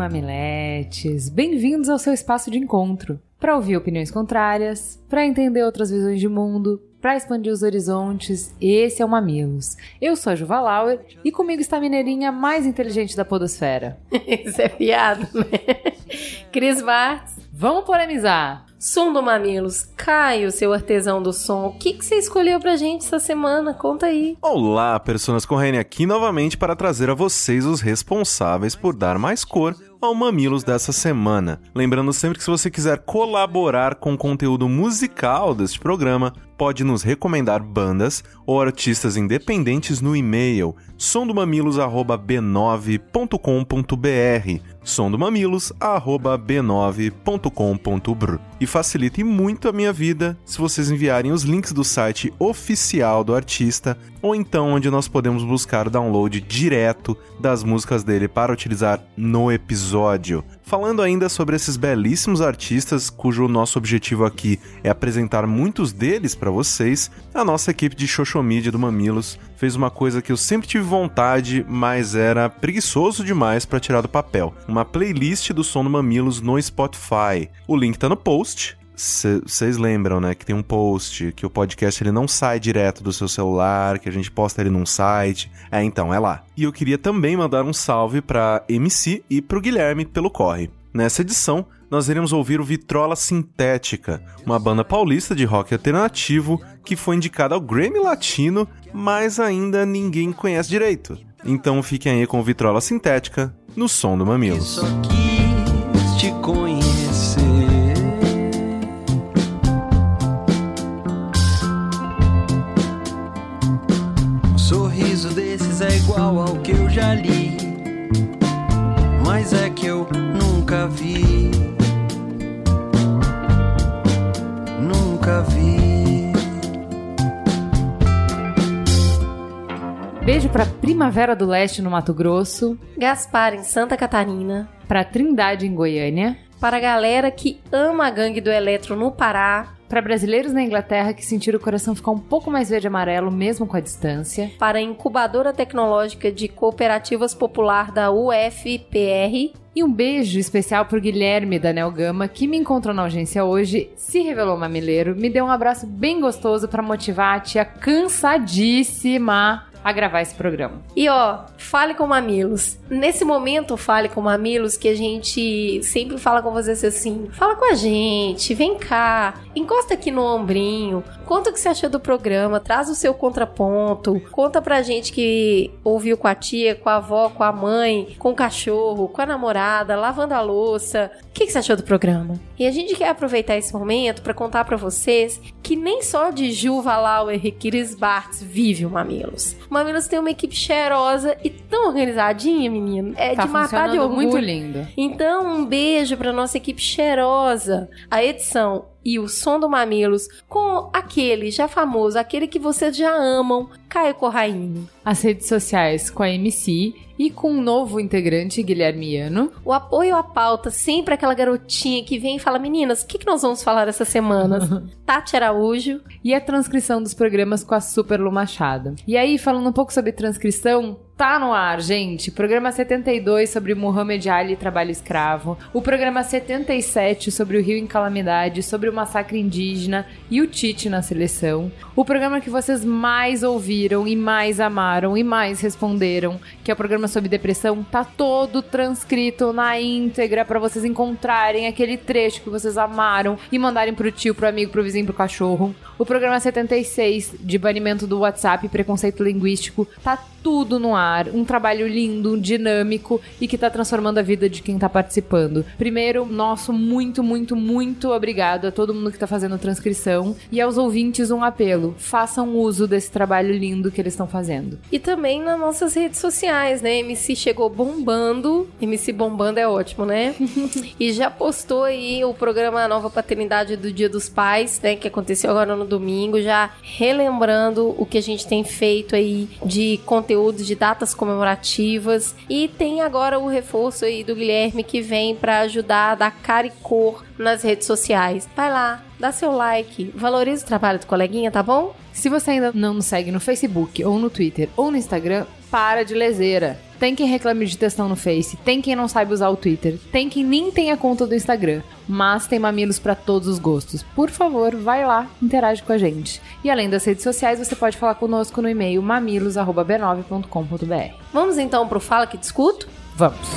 mamiletes, bem-vindos ao seu espaço de encontro. Para ouvir opiniões contrárias, para entender outras visões de mundo, para expandir os horizontes, esse é o Mamilos. Eu sou a Juva Lauer e comigo está a mineirinha mais inteligente da podosfera. Isso é piada, né? Cris Bartz. Vamos polemizar! Som do Mamilos, Caio, seu artesão do som, o que, que você escolheu pra gente essa semana? Conta aí. Olá, personas correndo aqui novamente para trazer a vocês os responsáveis por dar mais cor ao Mamilos dessa semana. Lembrando sempre que se você quiser colaborar com o conteúdo musical deste programa, pode nos recomendar bandas ou artistas independentes no e-mail sondomamilos@b9.com.br sondomamilos@b9.com.br e facilite muito a minha vida se vocês enviarem os links do site oficial do artista ou então onde nós podemos buscar o download direto das músicas dele para utilizar no episódio. Falando ainda sobre esses belíssimos artistas, cujo nosso objetivo aqui é apresentar muitos deles para vocês, a nossa equipe de media do Mamilos fez uma coisa que eu sempre tive vontade, mas era preguiçoso demais para tirar do papel. Uma playlist do som do Mamilos no Spotify. O link tá no post, vocês lembram, né, que tem um post, que o podcast ele não sai direto do seu celular, que a gente posta ele num site. É, então, é lá. E eu queria também mandar um salve para MC e pro Guilherme pelo corre. Nessa edição, nós iremos ouvir o Vitrola Sintética, uma banda paulista de rock alternativo que foi indicada ao Grammy Latino, mas ainda ninguém conhece direito. Então fiquem aí com o Vitrola Sintética no som do Mamilos. Só quis te conhecer. Igual ao que eu já li, mas é que eu nunca vi. Nunca vi. Beijo pra Primavera do Leste no Mato Grosso, Gaspar, em Santa Catarina. pra Trindade em Goiânia, Para a galera que ama a gangue do Eletro no Pará. pra brasileiros na Inglaterra que sentiram o coração ficar um pouco mais verde e amarelo mesmo com a distância, Para a incubadora tecnológica de cooperativas popular da UFPR. E um beijo especial pro Guilherme da Nelgama, que me encontrou na audiência hoje, se revelou mamileiro, me deu um abraço bem gostoso pra motivar a tia cansadíssima a gravar esse programa. E ó, fale com mamilos. Nesse momento, fale com mamilos que a gente sempre fala com vocês assim: fala com a gente, vem cá, encosta aqui no ombrinho, conta o que você achou do programa, traz o seu contraponto, conta pra gente que ouviu com a tia, com a avó, com a mãe, com o cachorro, com a namorada, lavando a louça. O que, que você achou do programa? E a gente quer aproveitar esse momento pra contar pra vocês que nem só de Juva Lauer e Kiris Bartz vive o Mamilos. Mamilos tem uma equipe cheirosa e tão organizadinha, menino. É tá de matar de orgulho. muito lindo. Então, um beijo pra nossa equipe cheirosa. A edição e o som do Mamilos com aquele já famoso, aquele que vocês já amam, Caio Corraine. As redes sociais com a MC e com um novo integrante, Guilherme Iano. O apoio à pauta, sempre aquela garotinha que vem e fala: Meninas, o que, que nós vamos falar essa semana? Tati Araújo. E a transcrição dos programas com a Super Lu Machado. E aí, falando um pouco sobre transcrição, tá no ar, gente. Programa 72 sobre Muhammad Ali e trabalho escravo. O programa 77 sobre o Rio em Calamidade, sobre o massacre indígena e o Tite na seleção. O programa que vocês mais ouviram e mais amaram e mais responderam, que é o programa sobre depressão, tá todo transcrito na íntegra para vocês encontrarem aquele trecho que vocês amaram e mandarem pro tio, pro amigo, pro vizinho, pro cachorro. O programa 76 de banimento do WhatsApp e preconceito linguístico tá tudo no ar, um trabalho lindo, dinâmico e que tá transformando a vida de quem tá participando. Primeiro, nosso muito, muito, muito obrigado a todo mundo que tá fazendo transcrição e aos ouvintes um apelo: façam uso desse trabalho lindo que eles estão fazendo. E também nas nossas redes sociais, né? MC chegou bombando. MC bombando é ótimo, né? e já postou aí o programa Nova Paternidade do Dia dos Pais, né? Que aconteceu agora no domingo, já relembrando o que a gente tem feito aí de conteúdo de datas comemorativas. E tem agora o reforço aí do Guilherme que vem para ajudar a dar cara e cor nas redes sociais. Vai lá, dá seu like, valoriza o trabalho do coleguinha, tá bom? Se você ainda não nos segue no Facebook, ou no Twitter, ou no Instagram, para de leseira. Tem quem reclame de textão no Face, tem quem não saiba usar o Twitter, tem quem nem tem a conta do Instagram, mas tem mamilos para todos os gostos. Por favor, vai lá, interage com a gente. E além das redes sociais, você pode falar conosco no e-mail mamilos@b9.com.br. Vamos então pro Fala que discuto? Vamos.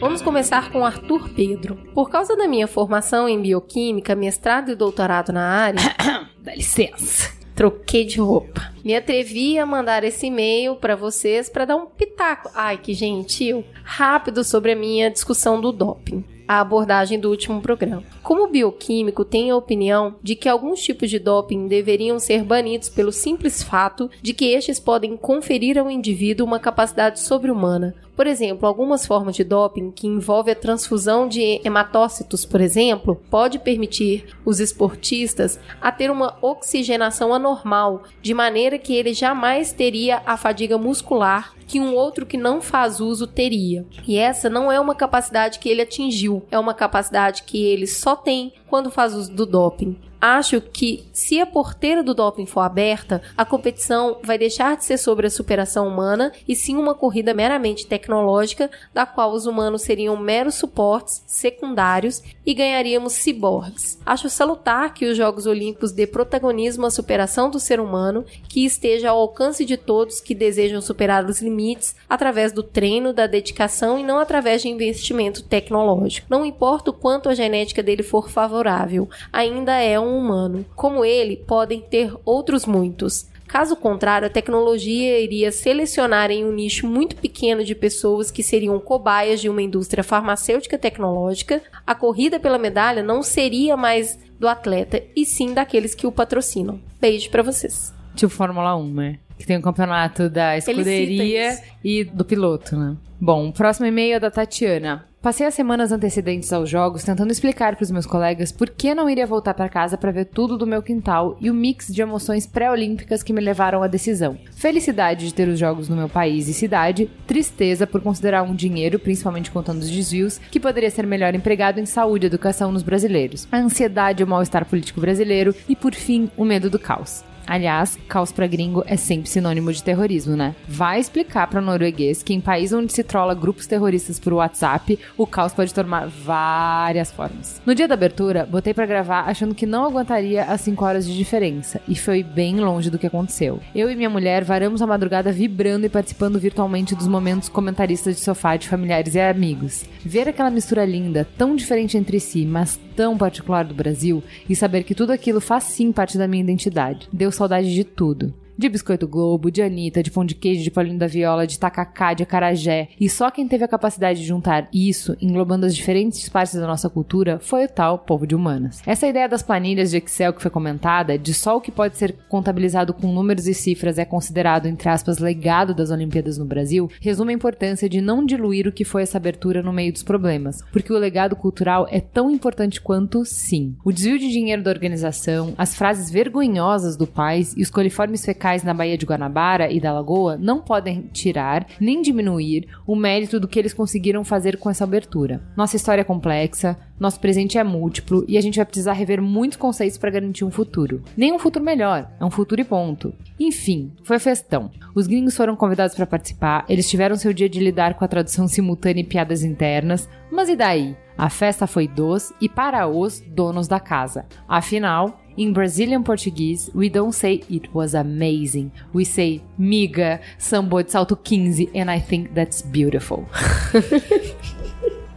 Vamos começar com Arthur Pedro. Por causa da minha formação em bioquímica, mestrado e doutorado na área, Dá licença. troquei de roupa. Me atrevi a mandar esse e-mail para vocês para dar um pitaco. Ai, que gentil. Rápido sobre a minha discussão do doping. A abordagem do último programa. Como bioquímico, tenho a opinião de que alguns tipos de doping deveriam ser banidos pelo simples fato de que estes podem conferir ao indivíduo uma capacidade sobre-humana. Por exemplo, algumas formas de doping que envolvem a transfusão de hematócitos, por exemplo, pode permitir os esportistas a ter uma oxigenação anormal, de maneira que ele jamais teria a fadiga muscular que um outro que não faz uso teria. E essa não é uma capacidade que ele atingiu, é uma capacidade que ele só tem quando faz uso do doping. Acho que se a porteira do doping for aberta, a competição vai deixar de ser sobre a superação humana e sim uma corrida meramente tecnológica, da qual os humanos seriam meros suportes secundários e ganharíamos ciborgues. Acho salutar que os Jogos Olímpicos dê protagonismo à superação do ser humano, que esteja ao alcance de todos que desejam superar os limites através do treino, da dedicação e não através de investimento tecnológico. Não importa o quanto a genética dele for favorável, ainda é um humano. Como ele, podem ter outros muitos. Caso contrário, a tecnologia iria selecionar em um nicho muito pequeno de pessoas que seriam cobaias de uma indústria farmacêutica tecnológica. A corrida pela medalha não seria mais do atleta, e sim daqueles que o patrocinam. Beijo para vocês. Tipo Fórmula 1, né? Que tem o campeonato da escuderia e do piloto, né? Bom, o próximo e-mail é da Tatiana. Passei as semanas antecedentes aos jogos tentando explicar para os meus colegas por que não iria voltar para casa para ver tudo do meu quintal e o mix de emoções pré-olímpicas que me levaram à decisão. Felicidade de ter os jogos no meu país e cidade, tristeza por considerar um dinheiro, principalmente contando os desvios, que poderia ser melhor empregado em saúde e educação nos brasileiros, a ansiedade e o mal-estar político brasileiro e, por fim, o medo do caos. Aliás, caos pra gringo é sempre sinônimo de terrorismo, né? Vai explicar pra norueguês que em país onde se trola grupos terroristas por WhatsApp, o caos pode tomar várias formas. No dia da abertura, botei pra gravar achando que não aguentaria as 5 horas de diferença, e foi bem longe do que aconteceu. Eu e minha mulher varamos a madrugada vibrando e participando virtualmente dos momentos comentaristas de sofá de familiares e amigos. Ver aquela mistura linda, tão diferente entre si, mas tão particular do Brasil, e saber que tudo aquilo faz sim parte da minha identidade. Deu saudade de tudo. De Biscoito Globo, de Anitta, de Pão de Queijo, de Paulinho da Viola, de Tacacá, de Acarajé. E só quem teve a capacidade de juntar isso, englobando as diferentes partes da nossa cultura, foi o tal povo de humanas. Essa ideia das planilhas de Excel que foi comentada, de só o que pode ser contabilizado com números e cifras é considerado, entre aspas, legado das Olimpíadas no Brasil, resume a importância de não diluir o que foi essa abertura no meio dos problemas, porque o legado cultural é tão importante quanto, sim. O desvio de dinheiro da organização, as frases vergonhosas do pais e os coliformes fecais na Baía de Guanabara e da Lagoa não podem tirar nem diminuir o mérito do que eles conseguiram fazer com essa abertura. Nossa história é complexa, nosso presente é múltiplo e a gente vai precisar rever muitos conceitos para garantir um futuro. Nem um futuro melhor, é um futuro e ponto. Enfim, foi festão. Os gringos foram convidados para participar, eles tiveram seu dia de lidar com a tradução simultânea e piadas internas, mas e daí? A festa foi dos e para os donos da casa. Afinal, in Brazilian Portuguese, we don't say it was amazing. We say miga, sambou de salto 15 and I think that's beautiful.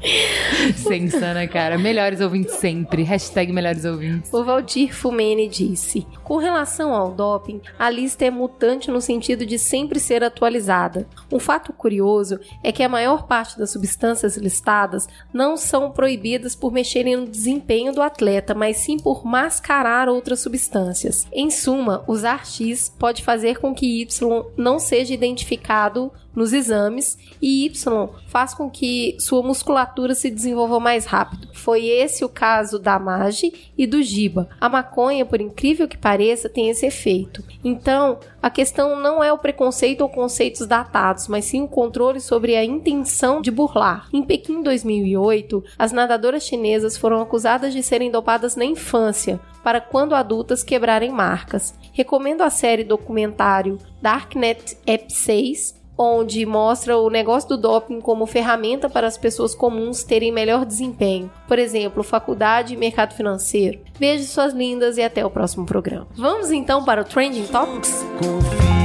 Sensa, né, cara? Melhores ouvintes sempre. Hashtag melhores ouvintes. O Valdir Fumene disse: Com relação ao doping, a lista é mutante no sentido de sempre ser atualizada. Um fato curioso é que a maior parte das substâncias listadas não são proibidas por mexerem no desempenho do atleta, mas sim por mascarar outras substâncias. Em suma, usar X pode fazer com que Y não seja identificado nos exames e Y faz com que sua musculatura se desenvolva mais rápido. Foi esse o caso da Magi e do Giba. A maconha, por incrível que pareça, tem esse efeito. Então, a questão não é o preconceito ou conceitos datados, mas sim o controle sobre a intenção de burlar. Em Pequim 2008, as nadadoras chinesas foram acusadas de serem dopadas na infância, para quando adultas quebrarem marcas. Recomendo a série documentário Darknet Ep 6 onde mostra o negócio do doping como ferramenta para as pessoas comuns terem melhor desempenho. Por exemplo, faculdade e mercado financeiro. Beijo suas lindas e até o próximo programa. Vamos então para o Trending Topics? Confirme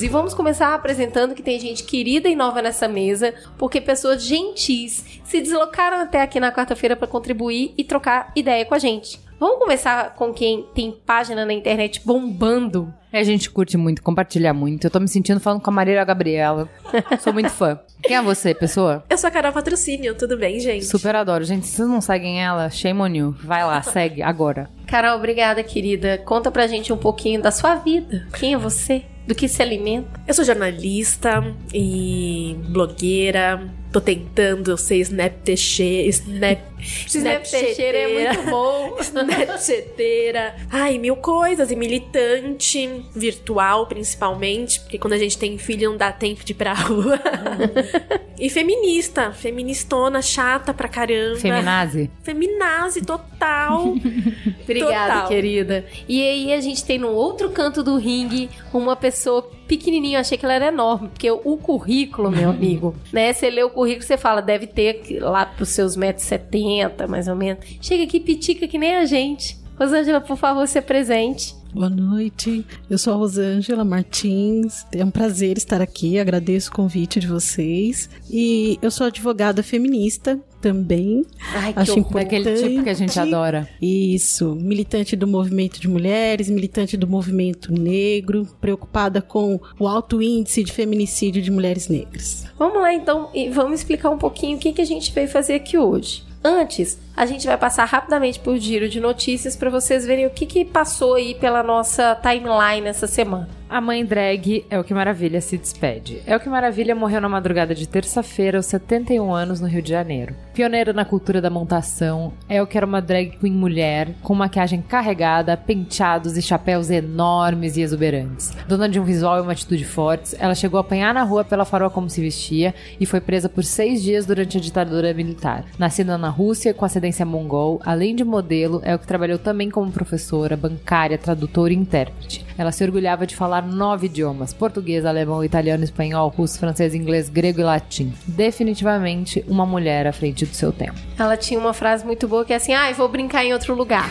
E vamos começar apresentando que tem gente querida e nova nessa mesa, porque pessoas gentis se deslocaram até aqui na quarta-feira para contribuir e trocar ideia com a gente. Vamos começar com quem tem página na internet bombando. É, A gente curte muito, compartilha muito. Eu tô me sentindo falando com a Marília Gabriela. Sou muito fã. Quem é você, pessoa? Eu sou a Carol Patrocínio, tudo bem, gente? Super adoro. Gente, se vocês não seguem ela, shame on you. Vai lá, segue agora. Carol, obrigada, querida. Conta pra gente um pouquinho da sua vida. Quem é você? Do que se alimenta? Eu sou jornalista e blogueira. Tô tentando ser Snapchat. Snap. Teixeira é muito bom. Snapchateira. Ai, mil coisas. E militante, virtual principalmente, porque quando a gente tem filho não dá tempo de ir pra rua. e feminista. Feministona, chata pra caramba. Feminazi. Feminazi total. Obrigada, Total. querida. E aí a gente tem no outro canto do ringue uma pessoa pequenininha, eu achei que ela era enorme, porque o currículo, meu amigo, né? Você lê o currículo, você fala, deve ter lá pros seus metros setenta, mais ou menos. Chega aqui, pitica que nem a gente. Rosângela, por favor, se presente. Boa noite, eu sou a Rosângela Martins. É um prazer estar aqui, agradeço o convite de vocês. E eu sou advogada feminista também. Ai, que Acho horror. importante. Daquele tipo que a gente adora. Isso, militante do movimento de mulheres, militante do movimento negro, preocupada com o alto índice de feminicídio de mulheres negras. Vamos lá então e vamos explicar um pouquinho o que, que a gente veio fazer aqui hoje. Antes, a gente vai passar rapidamente por giro de notícias para vocês verem o que, que passou aí pela nossa timeline essa semana. A mãe drag É o que Maravilha se despede. É o que Maravilha morreu na madrugada de terça-feira, aos 71 anos, no Rio de Janeiro. Pioneira na cultura da montação, É o que era uma drag queen mulher, com maquiagem carregada, penteados e chapéus enormes e exuberantes. Dona de um visual e uma atitude fortes, ela chegou a apanhar na rua pela faroa como se vestia e foi presa por seis dias durante a ditadura militar. Nascida na Rússia, com ascendência mongol, além de modelo, é o que trabalhou também como professora, bancária, tradutora e intérprete. Ela se orgulhava de falar nove idiomas: português, alemão, italiano, espanhol, russo, francês, inglês, grego e latim. Definitivamente uma mulher à frente do seu tempo. Ela tinha uma frase muito boa que é assim: ah, vou brincar em outro lugar.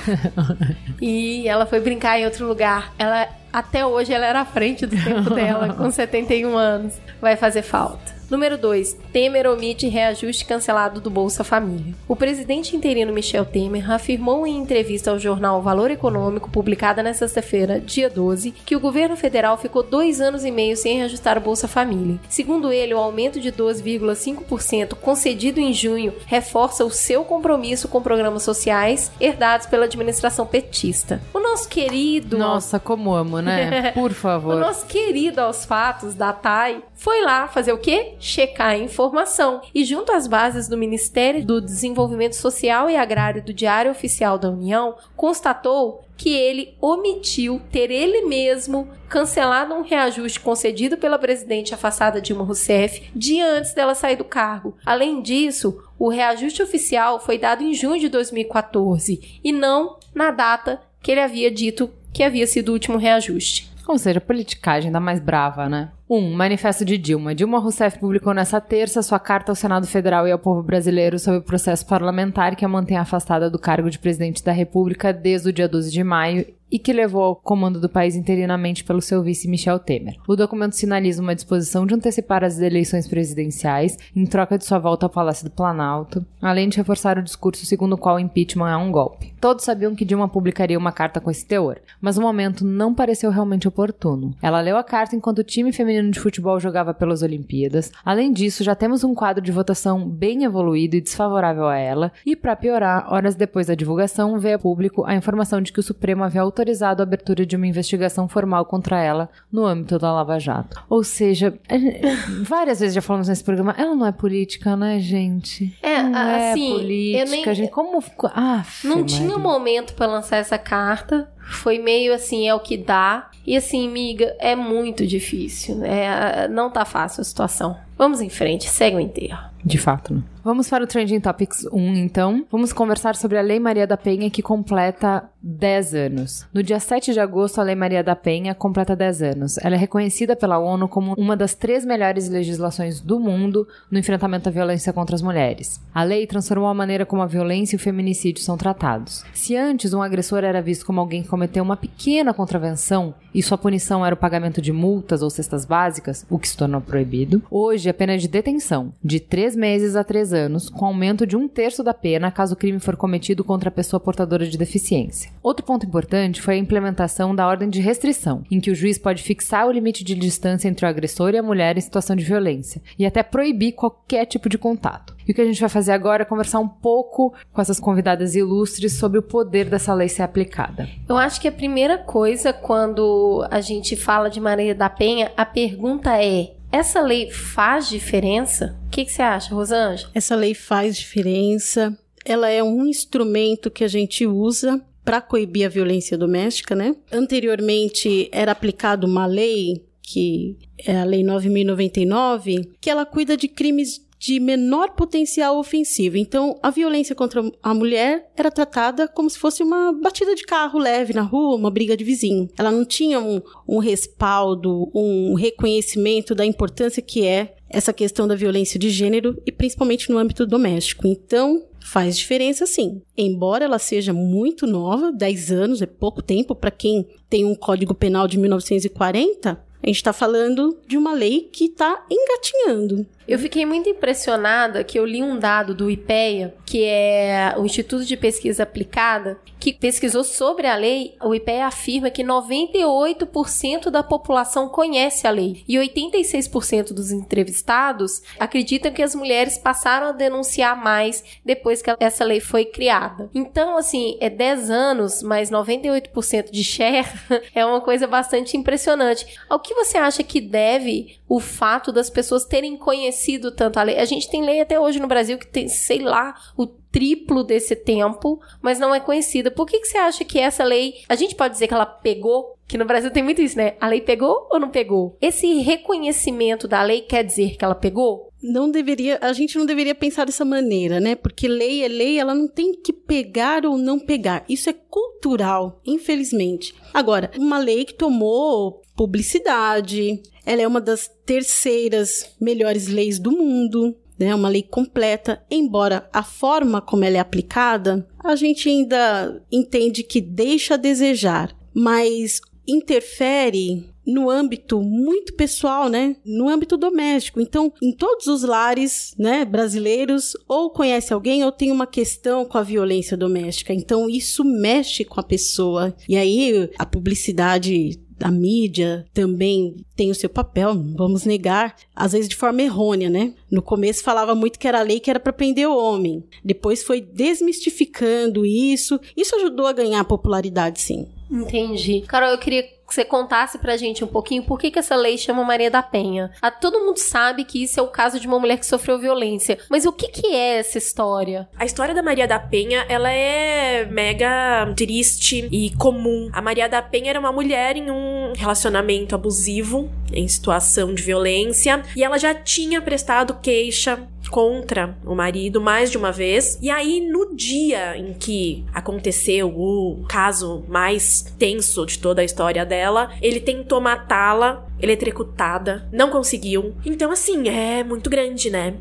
e ela foi brincar em outro lugar. Ela, até hoje, ela era à frente do tempo dela, com 71 anos. Vai fazer falta. Número 2. Temer omite reajuste cancelado do Bolsa Família. O presidente interino Michel Temer afirmou em entrevista ao jornal Valor Econômico, publicada nesta sexta-feira, dia 12, que o governo federal ficou dois anos e meio sem reajustar o Bolsa Família. Segundo ele, o aumento de 12,5% concedido em junho reforça o seu compromisso com programas sociais herdados pela administração petista. O nosso querido Nossa, como amo, né? Por o favor. nosso querido aos fatos da TAI foi lá fazer o quê? Checar a informação. E junto às bases do Ministério do Desenvolvimento Social e Agrário do Diário Oficial da União, constatou que ele omitiu ter ele mesmo cancelado um reajuste concedido pela presidente afastada Dilma Rousseff dia antes dela sair do cargo. Além disso, o reajuste oficial foi dado em junho de 2014 e não na data que ele havia dito que havia sido o último reajuste. Ou seja, politicagem da mais brava, né? 1. Um, manifesto de Dilma. Dilma Rousseff publicou nessa terça sua carta ao Senado Federal e ao povo brasileiro sobre o processo parlamentar que a mantém afastada do cargo de presidente da República desde o dia 12 de maio e que levou ao comando do país interinamente pelo seu vice Michel Temer. O documento sinaliza uma disposição de antecipar as eleições presidenciais em troca de sua volta ao Palácio do Planalto, além de reforçar o discurso segundo o qual o impeachment é um golpe. Todos sabiam que Dilma publicaria uma carta com esse teor, mas o momento não pareceu realmente oportuno. Ela leu a carta enquanto o time feminino de futebol jogava pelas Olimpíadas. Além disso, já temos um quadro de votação bem evoluído e desfavorável a ela, e para piorar, horas depois da divulgação, veio a público a informação de que o Supremo havia autorizado autorizado a abertura de uma investigação formal contra ela no âmbito da Lava Jato. Ou seja, várias vezes já falamos nesse programa, ela não é política, né, gente? É, não assim, é política, nem- gente. Como. Ah, Não tinha momento pra lançar essa carta. Foi meio assim, é o que dá. E assim, miga, é muito difícil. É, não tá fácil a situação. Vamos em frente, segue o enterro. De fato, né? Vamos para o Trending Topics 1, então. Vamos conversar sobre a Lei Maria da Penha, que completa 10 anos. No dia 7 de agosto, a Lei Maria da Penha completa 10 anos. Ela é reconhecida pela ONU como uma das três melhores legislações do mundo no enfrentamento à violência contra as mulheres. A lei transformou a maneira como a violência e o feminicídio são tratados. Se antes um agressor era visto como alguém que cometeu uma pequena contravenção e sua punição era o pagamento de multas ou cestas básicas, o que se tornou proibido, hoje a pena é de detenção, de 3 meses a 3 anos, com aumento de um terço da pena caso o crime for cometido contra a pessoa portadora de deficiência. Outro ponto importante foi a implementação da ordem de restrição, em que o juiz pode fixar o limite de distância entre o agressor e a mulher em situação de violência, e até proibir qualquer tipo de contato. E o que a gente vai fazer agora é conversar um pouco com essas convidadas ilustres sobre o poder dessa lei ser aplicada. Eu acho que a primeira coisa quando a gente fala de Maria da Penha, a pergunta é: essa lei faz diferença? O que, que você acha, Rosângela? Essa lei faz diferença. Ela é um instrumento que a gente usa para coibir a violência doméstica, né? Anteriormente era aplicada uma lei que é a Lei 9099, que ela cuida de crimes de menor potencial ofensivo. Então, a violência contra a mulher era tratada como se fosse uma batida de carro leve na rua, uma briga de vizinho. Ela não tinha um, um respaldo, um reconhecimento da importância que é essa questão da violência de gênero e principalmente no âmbito doméstico. Então, faz diferença sim. Embora ela seja muito nova, 10 anos é pouco tempo para quem tem um Código Penal de 1940, a gente está falando de uma lei que está engatinhando. Eu fiquei muito impressionada que eu li um dado do IPEA, que é o Instituto de Pesquisa Aplicada, que pesquisou sobre a lei. O IPEA afirma que 98% da população conhece a lei e 86% dos entrevistados acreditam que as mulheres passaram a denunciar mais depois que essa lei foi criada. Então, assim, é 10 anos, mais 98% de share é uma coisa bastante impressionante. Ao que você acha que deve o fato das pessoas terem conhecido tanto a lei? A gente tem lei até hoje no Brasil que tem, sei lá, o triplo desse tempo, mas não é conhecida. Por que, que você acha que essa lei, a gente pode dizer que ela pegou? Que no Brasil tem muito isso, né? A lei pegou ou não pegou? Esse reconhecimento da lei quer dizer que ela pegou? Não deveria, a gente não deveria pensar dessa maneira, né? Porque lei é lei, ela não tem que pegar ou não pegar. Isso é cultural, infelizmente. Agora, uma lei que tomou publicidade, ela é uma das terceiras melhores leis do mundo, né? Uma lei completa, embora a forma como ela é aplicada, a gente ainda entende que deixa a desejar, mas interfere no âmbito muito pessoal, né? No âmbito doméstico. Então, em todos os lares, né, brasileiros, ou conhece alguém ou tem uma questão com a violência doméstica. Então, isso mexe com a pessoa. E aí, a publicidade a mídia também tem o seu papel, vamos negar, às vezes de forma errônea, né? No começo falava muito que era lei que era para prender o homem. Depois foi desmistificando isso. Isso ajudou a ganhar popularidade, sim. Entendi. Carol, eu queria que você contasse pra gente um pouquinho por que, que essa lei chama Maria da Penha. Ah, todo mundo sabe que isso é o caso de uma mulher que sofreu violência, mas o que, que é essa história? A história da Maria da Penha, ela é mega triste e comum. A Maria da Penha era uma mulher em um relacionamento abusivo, em situação de violência, e ela já tinha prestado queixa contra o marido mais de uma vez. E aí, no dia em que aconteceu o caso mais tenso de toda a história dela, ele tentou matá-la, eletrocutada, não conseguiu. Então, assim, é muito grande, né?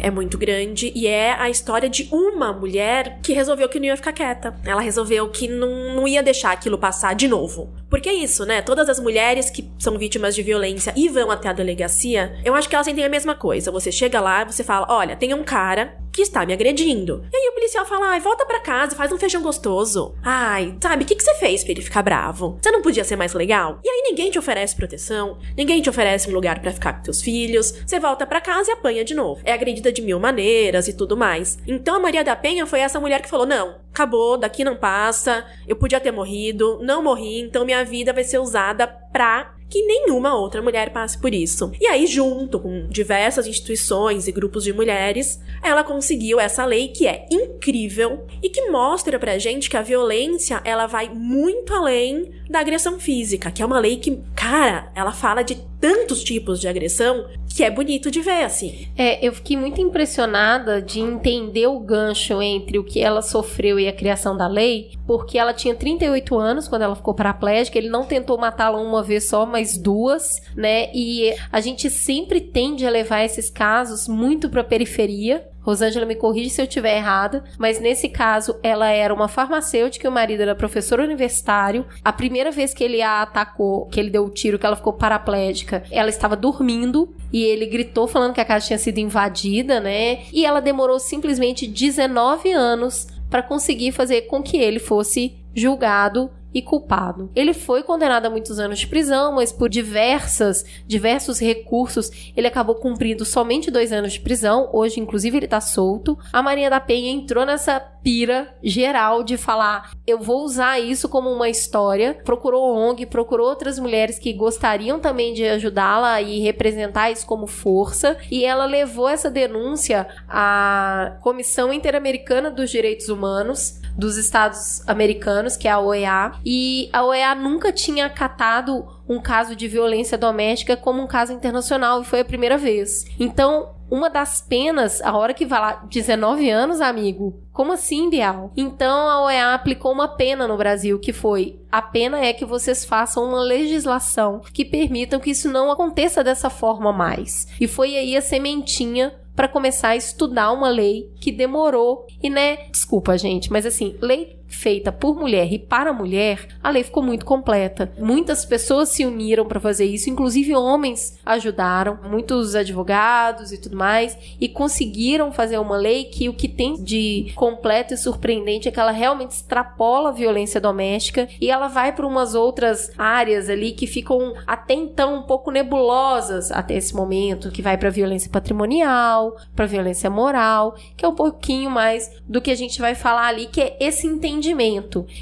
É muito grande e é a história de uma mulher que resolveu que não ia ficar quieta. Ela resolveu que não, não ia deixar aquilo passar de novo. Porque é isso, né? Todas as mulheres que são vítimas de violência e vão até a delegacia, eu acho que elas sentem a mesma coisa. Você chega lá, você fala: olha, tem um cara que está me agredindo. E aí o policial fala: ai, volta para casa, faz um feijão gostoso. Ai, sabe, o que, que você fez pra ele ficar bravo? Você não podia ser mais legal? E aí ninguém te oferece proteção, ninguém te oferece um lugar para ficar com teus filhos. Você volta para casa e apanha de novo. É agredida de mil maneiras e tudo mais. Então a Maria da Penha foi essa mulher que falou: não, acabou, daqui não passa, eu podia ter morrido, não morri, então minha vida vai ser usada pra que nenhuma outra mulher passe por isso. E aí, junto com diversas instituições e grupos de mulheres, ela conseguiu essa lei que é incrível e que mostra pra gente que a violência ela vai muito além da agressão física, que é uma lei que, cara, ela fala de tantos tipos de agressão que é bonito de ver, assim. É, eu fiquei muito impressionada de entender o gancho entre o que ela sofreu e a criação da lei, porque ela tinha 38 anos quando ela ficou paraplégica, ele não tentou matá-la uma vez só, mas duas, né? E a gente sempre tende a levar esses casos muito para periferia, Rosângela me corrige se eu estiver errada, mas nesse caso ela era uma farmacêutica e o marido era professor universitário. A primeira vez que ele a atacou, que ele deu o tiro, que ela ficou paraplégica, ela estava dormindo e ele gritou falando que a casa tinha sido invadida, né? E ela demorou simplesmente 19 anos para conseguir fazer com que ele fosse julgado e culpado. Ele foi condenado a muitos anos de prisão, mas por diversas, diversos recursos, ele acabou cumprindo somente dois anos de prisão. Hoje, inclusive, ele tá solto. A Maria da Penha entrou nessa pira geral de falar: eu vou usar isso como uma história. Procurou ONG, procurou outras mulheres que gostariam também de ajudá-la e representar isso como força. E ela levou essa denúncia à Comissão Interamericana dos Direitos Humanos dos Estados Americanos, que é a OEA, e a OEA nunca tinha acatado um caso de violência doméstica como um caso internacional e foi a primeira vez. Então, uma das penas, a hora que vai lá, 19 anos, amigo. Como assim, Bial? Então a OEA aplicou uma pena no Brasil, que foi: a pena é que vocês façam uma legislação que permitam que isso não aconteça dessa forma mais. E foi aí a sementinha para começar a estudar uma lei que demorou e né, desculpa gente, mas assim, lei feita por mulher e para mulher, a lei ficou muito completa. Muitas pessoas se uniram para fazer isso, inclusive homens ajudaram, muitos advogados e tudo mais, e conseguiram fazer uma lei que o que tem de completo e surpreendente é que ela realmente extrapola a violência doméstica e ela vai para umas outras áreas ali que ficam até então um pouco nebulosas até esse momento, que vai para violência patrimonial, para violência moral, que é um pouquinho mais do que a gente vai falar ali, que é esse entendimento.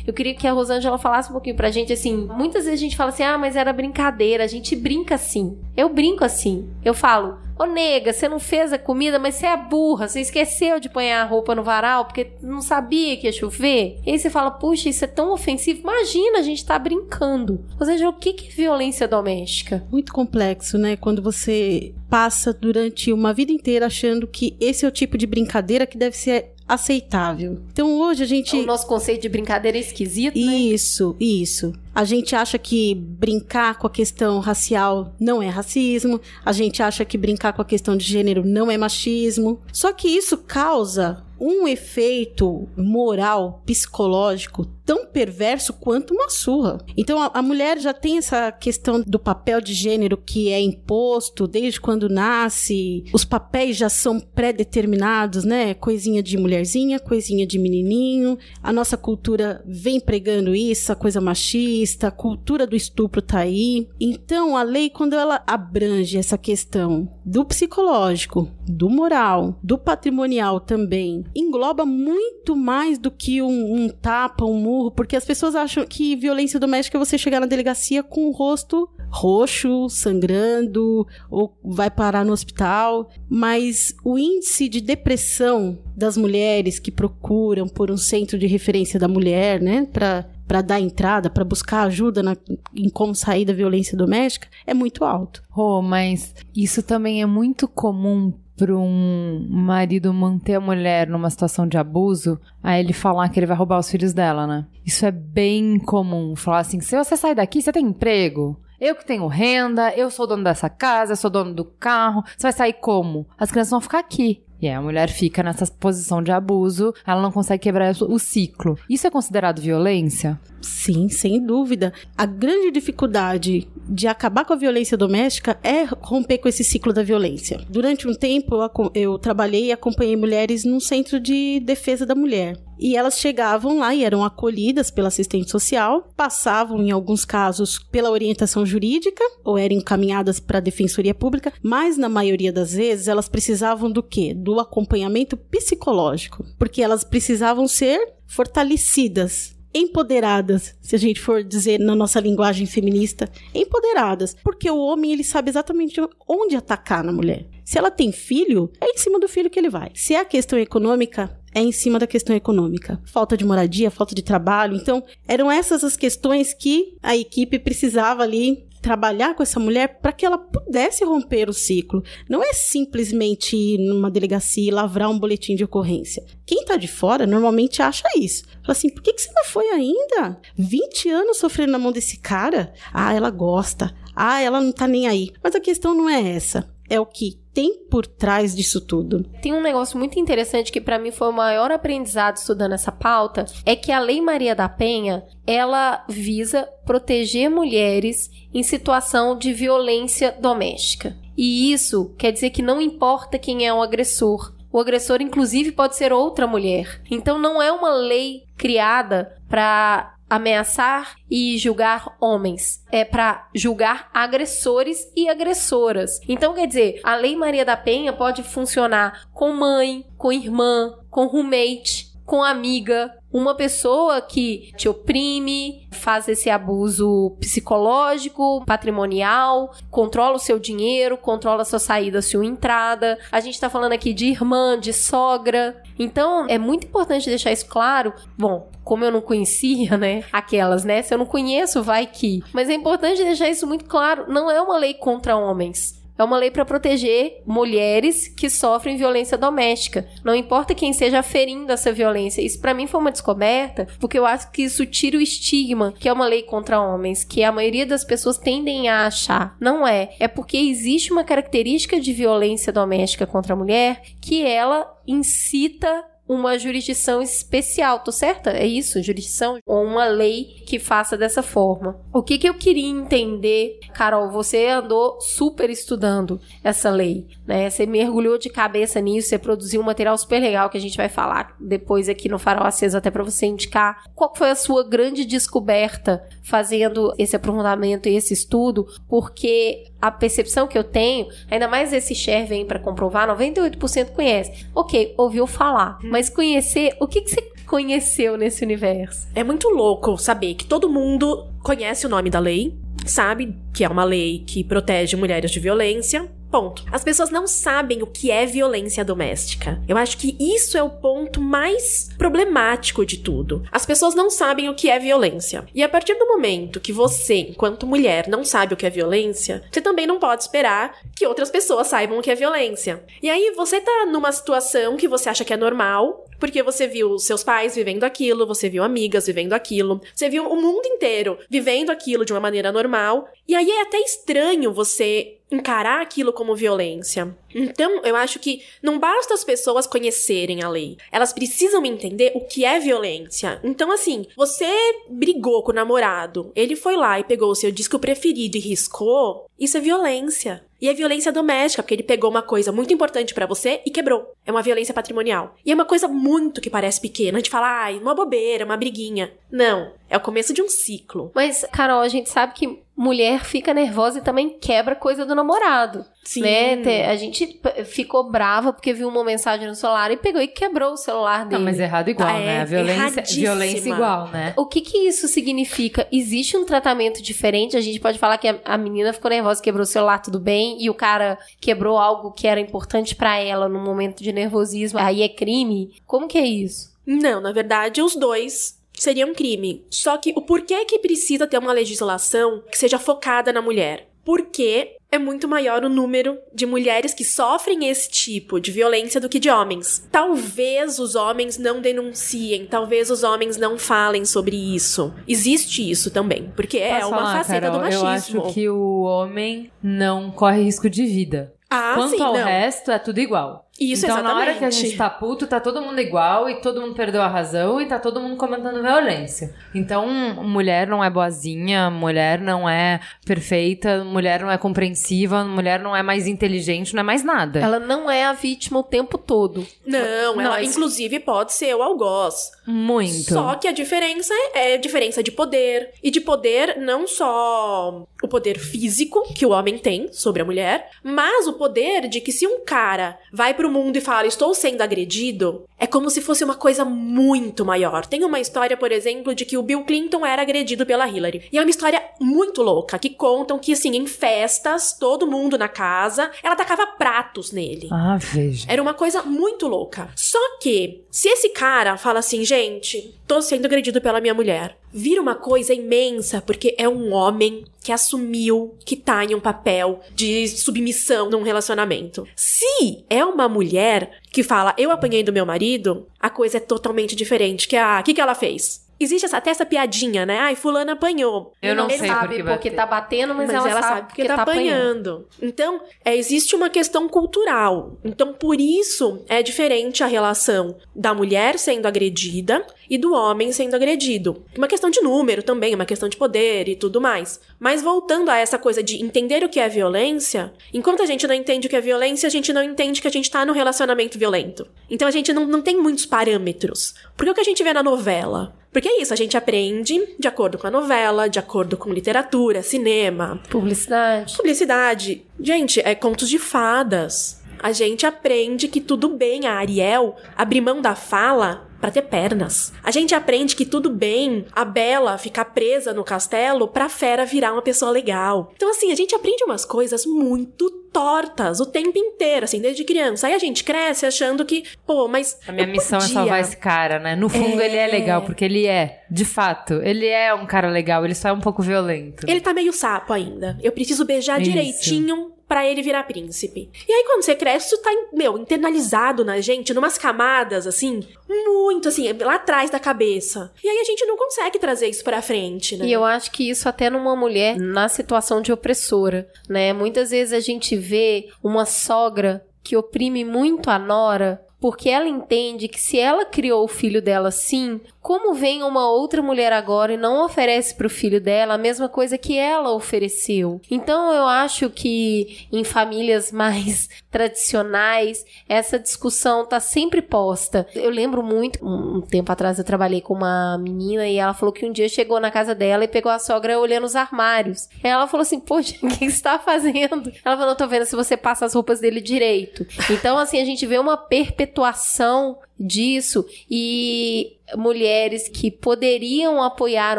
Eu queria que a Rosângela falasse um pouquinho pra gente assim, muitas vezes a gente fala assim: "Ah, mas era brincadeira". A gente brinca assim. Eu brinco assim. Eu falo: Ô nega, você não fez a comida, mas você é burra, você esqueceu de pôr a roupa no varal porque não sabia que ia chover. E aí você fala, puxa, isso é tão ofensivo. Imagina, a gente tá brincando. Ou seja, o que é violência doméstica? Muito complexo, né? Quando você passa durante uma vida inteira achando que esse é o tipo de brincadeira que deve ser aceitável. Então hoje a gente. O nosso conceito de brincadeira é esquisito, né? Isso, isso. A gente acha que brincar com a questão racial não é racismo, a gente acha que brincar com a questão de gênero não é machismo. Só que isso causa um efeito moral, psicológico tão perverso quanto uma surra. Então a, a, mulher já tem essa questão do papel de gênero que é imposto desde quando nasce. Os papéis já são pré-determinados, né? Coisinha de mulherzinha, coisinha de menininho. A nossa cultura vem pregando isso, a coisa machista, a cultura do estupro tá aí. Então a lei quando ela abrange essa questão do psicológico, do moral, do patrimonial também engloba muito mais do que um, um tapa, um murro, porque as pessoas acham que violência doméstica é você chegar na delegacia com o rosto roxo, sangrando, ou vai parar no hospital. Mas o índice de depressão das mulheres que procuram por um centro de referência da mulher, né, para para dar entrada, para buscar ajuda na, em como sair da violência doméstica, é muito alto. Oh, mas isso também é muito comum para um marido manter a mulher numa situação de abuso, a ele falar que ele vai roubar os filhos dela, né? Isso é bem comum. Falar assim: se você sai daqui, você tem emprego? Eu que tenho renda, eu sou dono dessa casa, eu sou dono do carro. Você vai sair como? As crianças vão ficar aqui. E aí a mulher fica nessa posição de abuso, ela não consegue quebrar o ciclo. Isso é considerado violência? Sim, sem dúvida. A grande dificuldade de acabar com a violência doméstica é romper com esse ciclo da violência. Durante um tempo, eu, trabalhei e acompanhei mulheres num centro de defesa da mulher. E elas chegavam lá e eram acolhidas pela assistente social, passavam, em alguns casos, pela orientação jurídica ou eram encaminhadas para a defensoria pública, mas na maioria das vezes elas precisavam do quê? Do acompanhamento psicológico, porque elas precisavam ser fortalecidas empoderadas, se a gente for dizer na nossa linguagem feminista, empoderadas, porque o homem ele sabe exatamente onde atacar na mulher. Se ela tem filho, é em cima do filho que ele vai. Se é a questão econômica, é em cima da questão econômica. Falta de moradia, falta de trabalho. Então, eram essas as questões que a equipe precisava ali trabalhar com essa mulher para que ela pudesse romper o ciclo. Não é simplesmente ir numa delegacia e lavrar um boletim de ocorrência. Quem está de fora normalmente acha isso. Fala assim, por que, que você não foi ainda? 20 anos sofrendo na mão desse cara? Ah, ela gosta. Ah, ela não tá nem aí. Mas a questão não é essa. É o que tem por trás disso tudo. Tem um negócio muito interessante que para mim foi o maior aprendizado estudando essa pauta, é que a Lei Maria da Penha, ela visa proteger mulheres em situação de violência doméstica. E isso quer dizer que não importa quem é o agressor, o agressor, inclusive, pode ser outra mulher. Então, não é uma lei criada para ameaçar e julgar homens. É para julgar agressores e agressoras. Então, quer dizer, a Lei Maria da Penha pode funcionar com mãe, com irmã, com roommate, com amiga, uma pessoa que te oprime, faz esse abuso psicológico, patrimonial, controla o seu dinheiro, controla a sua saída, a sua entrada. A gente tá falando aqui de irmã, de sogra. Então, é muito importante deixar isso claro. Bom, como eu não conhecia, né? Aquelas, né? Se eu não conheço, vai que. Mas é importante deixar isso muito claro. Não é uma lei contra homens. É uma lei para proteger mulheres que sofrem violência doméstica. Não importa quem seja ferindo essa violência. Isso para mim foi uma descoberta, porque eu acho que isso tira o estigma que é uma lei contra homens, que a maioria das pessoas tendem a achar. Não é. É porque existe uma característica de violência doméstica contra a mulher que ela incita uma jurisdição especial, tô certa? É isso, jurisdição ou uma lei que faça dessa forma. O que que eu queria entender, Carol, você andou super estudando essa lei, né? Você mergulhou de cabeça nisso, você produziu um material super legal que a gente vai falar depois aqui no Farol Aceso até para você indicar. Qual foi a sua grande descoberta fazendo esse aprofundamento e esse estudo? Porque a percepção que eu tenho, ainda mais esse share vem para comprovar, 98% conhece. Ok, ouviu falar, mas conhecer, o que, que você conheceu nesse universo? É muito louco saber que todo mundo conhece o nome da lei, sabe que é uma lei que protege mulheres de violência, Ponto. As pessoas não sabem o que é violência doméstica. Eu acho que isso é o ponto mais problemático de tudo. As pessoas não sabem o que é violência. E a partir do momento que você, enquanto mulher, não sabe o que é violência, você também não pode esperar que outras pessoas saibam o que é violência. E aí você tá numa situação que você acha que é normal, porque você viu seus pais vivendo aquilo, você viu amigas vivendo aquilo, você viu o mundo inteiro vivendo aquilo de uma maneira normal, e aí é até estranho você encarar aquilo como violência. Então, eu acho que não basta as pessoas conhecerem a lei. Elas precisam entender o que é violência. Então, assim, você brigou com o namorado, ele foi lá e pegou o seu disco preferido e riscou, isso é violência. E é violência doméstica, porque ele pegou uma coisa muito importante para você e quebrou. É uma violência patrimonial. E é uma coisa muito que parece pequena. A gente fala, ai, uma bobeira, uma briguinha. Não. É o começo de um ciclo. Mas, Carol, a gente sabe que mulher fica nervosa e também quebra coisa do namorado. Sim. Né? A gente ficou brava porque viu uma mensagem no celular e pegou e quebrou o celular dele. Não, mas errado igual, Ah, né? é A violência, violência igual, né? O que que isso significa? Existe um tratamento diferente? A gente pode falar que a, a menina ficou nervosa, quebrou o celular, tudo bem, e o cara quebrou algo que era importante pra ela num momento de nervosismo, aí é crime? Como que é isso? Não, na verdade, os dois seriam crime. Só que o porquê que precisa ter uma legislação que seja focada na mulher? Porque é muito maior o número de mulheres que sofrem esse tipo de violência do que de homens. Talvez os homens não denunciem, talvez os homens não falem sobre isso. Existe isso também, porque é Posso uma falar, faceta Carol? do machismo. Eu acho que o homem não corre risco de vida. Ah, Quanto sim, ao não. resto, é tudo igual. Isso, então, na hora exatamente. que a gente tá puto, tá todo mundo igual e todo mundo perdeu a razão e tá todo mundo comentando violência. Então, mulher não é boazinha, mulher não é perfeita, mulher não é compreensiva, mulher não é mais inteligente, não é mais nada. Ela não é a vítima o tempo todo. Não, ela Não, isso- inclusive pode ser o algoz. Muito. Só que a diferença é a diferença de poder. E de poder, não só o poder físico que o homem tem sobre a mulher, mas o poder de que se um cara vai pro mundo e fala, estou sendo agredido, é como se fosse uma coisa muito maior. Tem uma história, por exemplo, de que o Bill Clinton era agredido pela Hillary. E é uma história muito louca, que contam que, assim, em festas, todo mundo na casa, ela tacava pratos nele. Ah, veja. Era uma coisa muito louca. Só que, se esse cara fala assim, gente, tô sendo agredido pela minha mulher, vira uma coisa imensa, porque é um homem que assumiu que tá em um papel de submissão num relacionamento. Se é uma mulher que fala, eu apanhei do meu marido, a coisa é totalmente diferente. Que, ah, o que, que ela fez? Existe essa- até essa piadinha, né? Ai, fulana apanhou. Eu não Ele sei sabe por que porque bater. tá batendo, mas, Mas, ela, sabe porque tá apanhando. Então, é, existe uma questão cultural. Então, por isso é diferente a relação da mulher sendo agredida e do homem sendo agredido. Uma questão de número também, uma questão de poder e tudo mais. Mas voltando a essa coisa de entender o que é violência, enquanto a gente não entende o que é violência, a gente não entende que a gente tá num relacionamento violento. Então a gente não, não tem muitos parâmetros. Porque o que a gente vê na novela? Porque é isso, a gente aprende de acordo com a novela, de acordo com literatura, cinema, Publicidade. Publicidade. Gente, é contos de fadas. A gente aprende que tudo bem a Ariel abrir mão da fala pra ter pernas. A gente aprende que tudo bem a Bela ficar presa no castelo pra Fera virar uma pessoa legal. Então, assim, a gente aprende umas coisas muito tortas o tempo inteiro, assim, desde criança. Aí a gente cresce achando que, pô, mas. A minha missão é podia. salvar esse cara, né? No fundo, É. ele é legal, porque ele é, de fato. Ele é um cara legal, ele só é um pouco violento. Ele tá meio sapo ainda. Eu preciso beijar Isso. direitinho pra ele virar príncipe. E aí, quando você cresce, isso tá, meu, internalizado na gente, numas camadas, assim, muito, assim, lá atrás da cabeça. E aí a gente não consegue trazer isso pra frente, né? E eu acho que isso até numa mulher na situação de opressora, né? Muitas vezes a gente vê uma sogra que oprime muito a nora porque ela entende que se ela criou o filho dela assim, como vem uma outra mulher agora e não oferece para o filho dela a mesma coisa que ela ofereceu? Então eu acho que em famílias mais tradicionais essa discussão tá sempre posta. Eu lembro muito, um tempo atrás eu trabalhei com uma menina e ela falou que um dia chegou na casa dela e pegou a sogra olhando os armários. Ela falou assim: Poxa, o que você tá fazendo? Ela falou: Tô vendo se você passa as roupas dele direito. Então, assim, a gente vê uma perpetuação disso e mulheres que poderiam apoiar